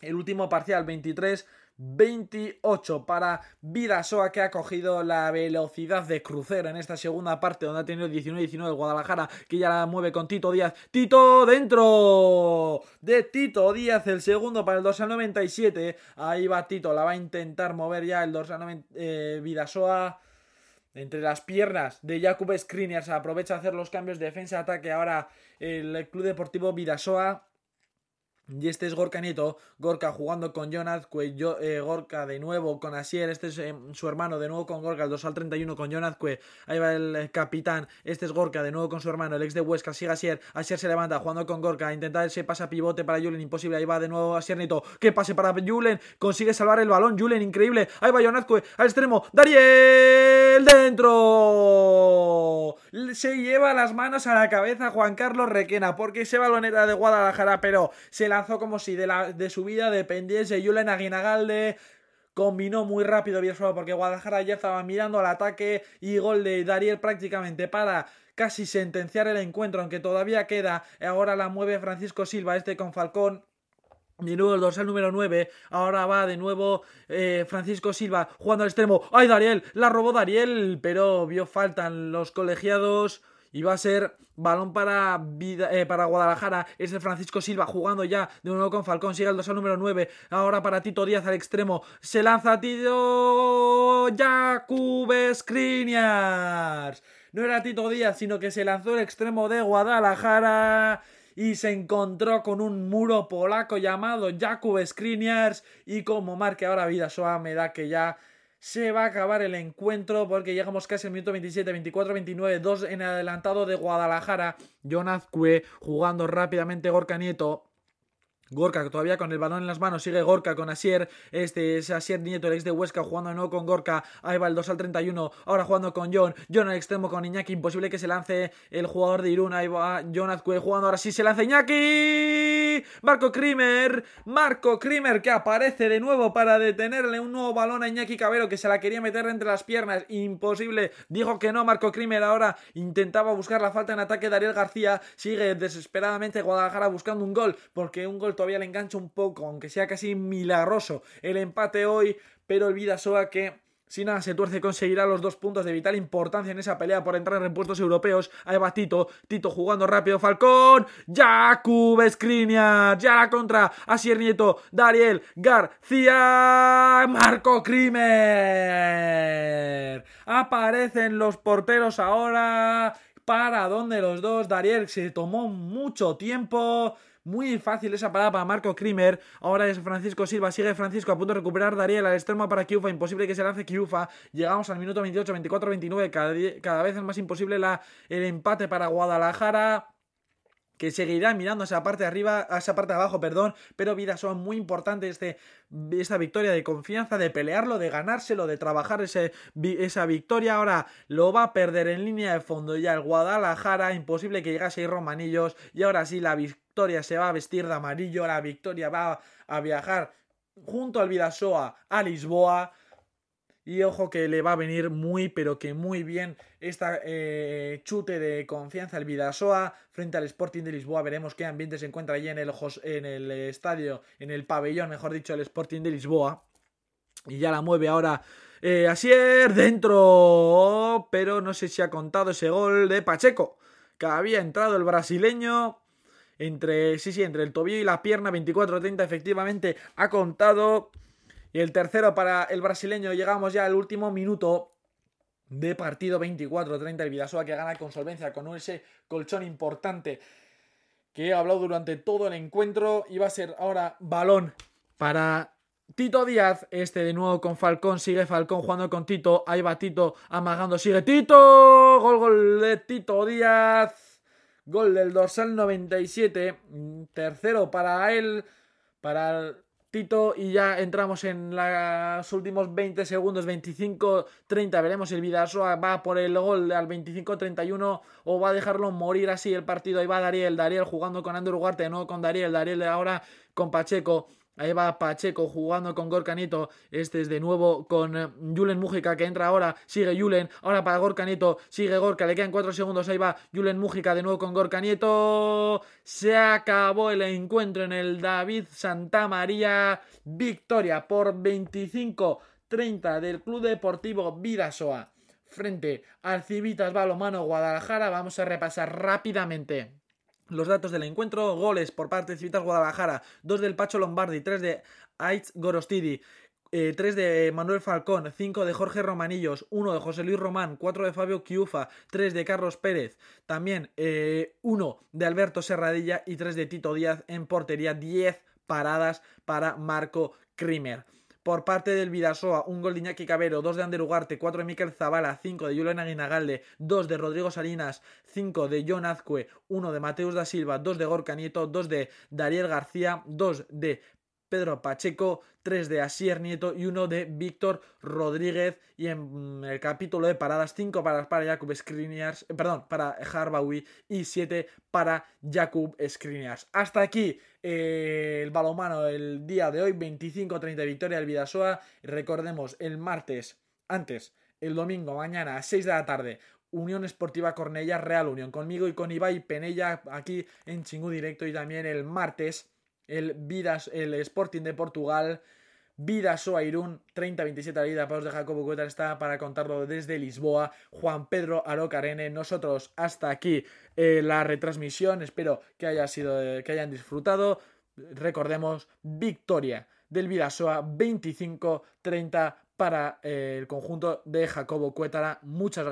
el último parcial 23 28 para Vidasoa que ha cogido la velocidad de crucero en esta segunda parte donde ha tenido 19-19 Guadalajara que ya la mueve con Tito Díaz. Tito dentro de Tito Díaz el segundo para el dorsal 97. Ahí va Tito, la va a intentar mover ya el dorsal eh, Vidasoa entre las piernas de Jakub Skriniar. Se aprovecha a hacer los cambios de defensa-ataque ahora el Club Deportivo Vidasoa y este es Gorka Nieto, Gorka jugando con Jonathan, eh, Gorka de nuevo con Asier, este es eh, su hermano de nuevo con Gorka, el 2 al 31 con Jonathan, ahí va el capitán, este es Gorka de nuevo con su hermano, el ex de Huesca, sigue Asier, Asier se levanta jugando con Gorka, intenta ese pasa pivote para Julen, imposible, ahí va de nuevo Asier Nieto, que pase para Julen, consigue salvar el balón, Julen, increíble, ahí va Jonathan, al extremo, Dariel dentro, se lleva las manos a la cabeza Juan Carlos Requena, porque ese balón era de Guadalajara, pero se lanzó como si de, la, de su vida dependiese Julen Aguinagalde. Combinó muy rápido porque Guadalajara ya estaba mirando al ataque y gol de Dariel prácticamente para casi sentenciar el encuentro, aunque todavía queda. Ahora la mueve Francisco Silva, este con Falcón. Nuevo el dorsal número 9. Ahora va de nuevo eh, Francisco Silva jugando al extremo. ¡Ay, Dariel! La robó Dariel, pero vio falta en los colegiados. Va a ser balón para, eh, para Guadalajara. Es el Francisco Silva jugando ya de nuevo con Falcón. Sigue el 2 al número 9. Ahora para Tito Díaz al extremo. Se lanza Tito Jakub Skriniars. No era Tito Díaz, sino que se lanzó el extremo de Guadalajara y se encontró con un muro polaco llamado Jakub Skriniars y como marque ahora vida Vidasoa me da que ya se va a acabar el encuentro porque llegamos casi al minuto 27, 24, 29, 2 en adelantado de Guadalajara. Jonas Cue jugando rápidamente Gorka Nieto Gorka todavía con el balón en las manos, sigue Gorka con Asier, este es Asier Nieto, el ex de Huesca, jugando de nuevo con Gorka, ahí va el 2 al 31, ahora jugando con John, John al extremo con Iñaki, imposible que se lance el jugador de Irún, ahí va John Azcue jugando, ahora sí se lanza Iñaki, Marco Krimer, Marco Krimer que aparece de nuevo para detenerle un nuevo balón a Iñaki Cabero que se la quería meter entre las piernas, imposible, dijo que no Marco Krimer, ahora intentaba buscar la falta en ataque de García, sigue desesperadamente Guadalajara buscando un gol, porque un gol todavía le engancha un poco, aunque sea casi milagroso el empate hoy, pero el Vidasoa que si nada se tuerce conseguirá los dos puntos de vital importancia en esa pelea por entrar en repuestos europeos. Ahí va Tito, Tito jugando rápido, Falcón, Jakub Skriniar, ya la contra, Asier Nieto, Dariel, García, Marco Krimer. Aparecen los porteros ahora. ¿Para dónde los dos? Dariel se tomó mucho tiempo. Muy fácil esa parada para Marco Krimer. Ahora es Francisco Silva. Sigue Francisco a punto de recuperar Dariel al extremo para Kiufa. Imposible que se lance Kiufa. Llegamos al minuto 28, 24, 29. Cada, vez es más imposible la, el empate para Guadalajara que seguirá mirando esa parte de arriba, a esa parte de abajo, perdón, pero vida son muy importante este, esta victoria de confianza, de pelearlo, de ganárselo, de trabajar ese, esa victoria. Ahora lo va a perder en línea de fondo ya el Guadalajara, imposible que llegase a Romanillos, y ahora sí la victoria se va a vestir de amarillo, la victoria va a viajar junto al Vidasoa a Lisboa y ojo que le va a venir muy, pero que muy bien esta eh, chute de confianza al Vidasoa frente al Sporting de Lisboa. Veremos qué ambiente se encuentra allí en el, en el estadio, en el pabellón, mejor dicho, el Sporting de Lisboa. Y ya la mueve ahora eh, Asier dentro. Pero no sé si ha contado ese gol de Pacheco. Que había entrado el brasileño. Entre, sí, sí, entre el tobillo y la pierna, 24-30, efectivamente ha contado. Y el tercero para el brasileño, llegamos ya al último minuto de partido 24-30. El Vidasoa que gana con solvencia, con ese colchón importante que he hablado durante todo el encuentro. Y va a ser ahora balón para Tito Díaz, este de nuevo con Falcón, sigue Falcón jugando con Tito, ahí va Tito amagando, sigue Tito, gol, gol de Tito Díaz, gol del dorsal 97, tercero para él, para Tito y ya entramos en los últimos 20 segundos, 25-30, veremos el Vidasoa va por el gol al 25-31 o va a dejarlo morir así el partido, ahí va Dariel, Dariel jugando con Andrew Ugarte, no con Dariel, Dariel ahora con Pacheco, Ahí va Pacheco jugando con Gorcanito. Este es de nuevo con Julen Mújica que entra ahora. Sigue Julen. Ahora para Gorcanito. Sigue Gorka. Le quedan cuatro segundos. Ahí va Julen Mújica de nuevo con Gorcanito. Se acabó el encuentro en el David Santa María. Victoria por 25-30 del Club Deportivo Vidasoa. Frente al Civitas Balomano Guadalajara. Vamos a repasar rápidamente los datos del encuentro, goles por parte de Civitas Guadalajara, dos del Pacho Lombardi, tres de Aitz Gorostidi, eh, tres de Manuel Falcón, cinco de Jorge Romanillos, uno de José Luis Román, cuatro de Fabio Kiufa, tres de Carlos Pérez, también eh, uno de Alberto Serradilla y tres de Tito Díaz en portería, diez paradas para Marco Krimer. Por parte del Vidasoa, un gol de Iñaki Cabero, dos de Ander Ugarte, cuatro de Miquel Zavala, cinco de Julián Aguinagalde, dos de Rodrigo Salinas, cinco de John Azcue, uno de Mateus da Silva, dos de Gorka Nieto, dos de Dariel García, dos de Pedro Pacheco, tres de Asier Nieto y uno de Víctor Rodríguez. Y en mm, el capítulo de paradas, cinco paradas para Jakub Skriniars, eh, perdón, para Harbawi y siete para Jakub Skriniars. Hasta aquí eh, el balomano el día de hoy, 25-30 victoria del Vidasoa. Recordemos, el martes, antes, el domingo, mañana a 6 de la tarde, Unión Esportiva Cornella, Real Unión, conmigo y con Ibai Penella aquí en Chingú Directo y también el martes el, Vidas, el Sporting de Portugal. Vidasoa Irún, 30-27 la vida, de Jacobo Cuetar está para contarlo desde Lisboa. Juan Pedro Arocarene, nosotros hasta aquí eh, la retransmisión. Espero que, haya sido, que hayan disfrutado. Recordemos, victoria del Vidasoa 25-30 para eh, el conjunto de Jacobo Cuétara. Muchas gracias.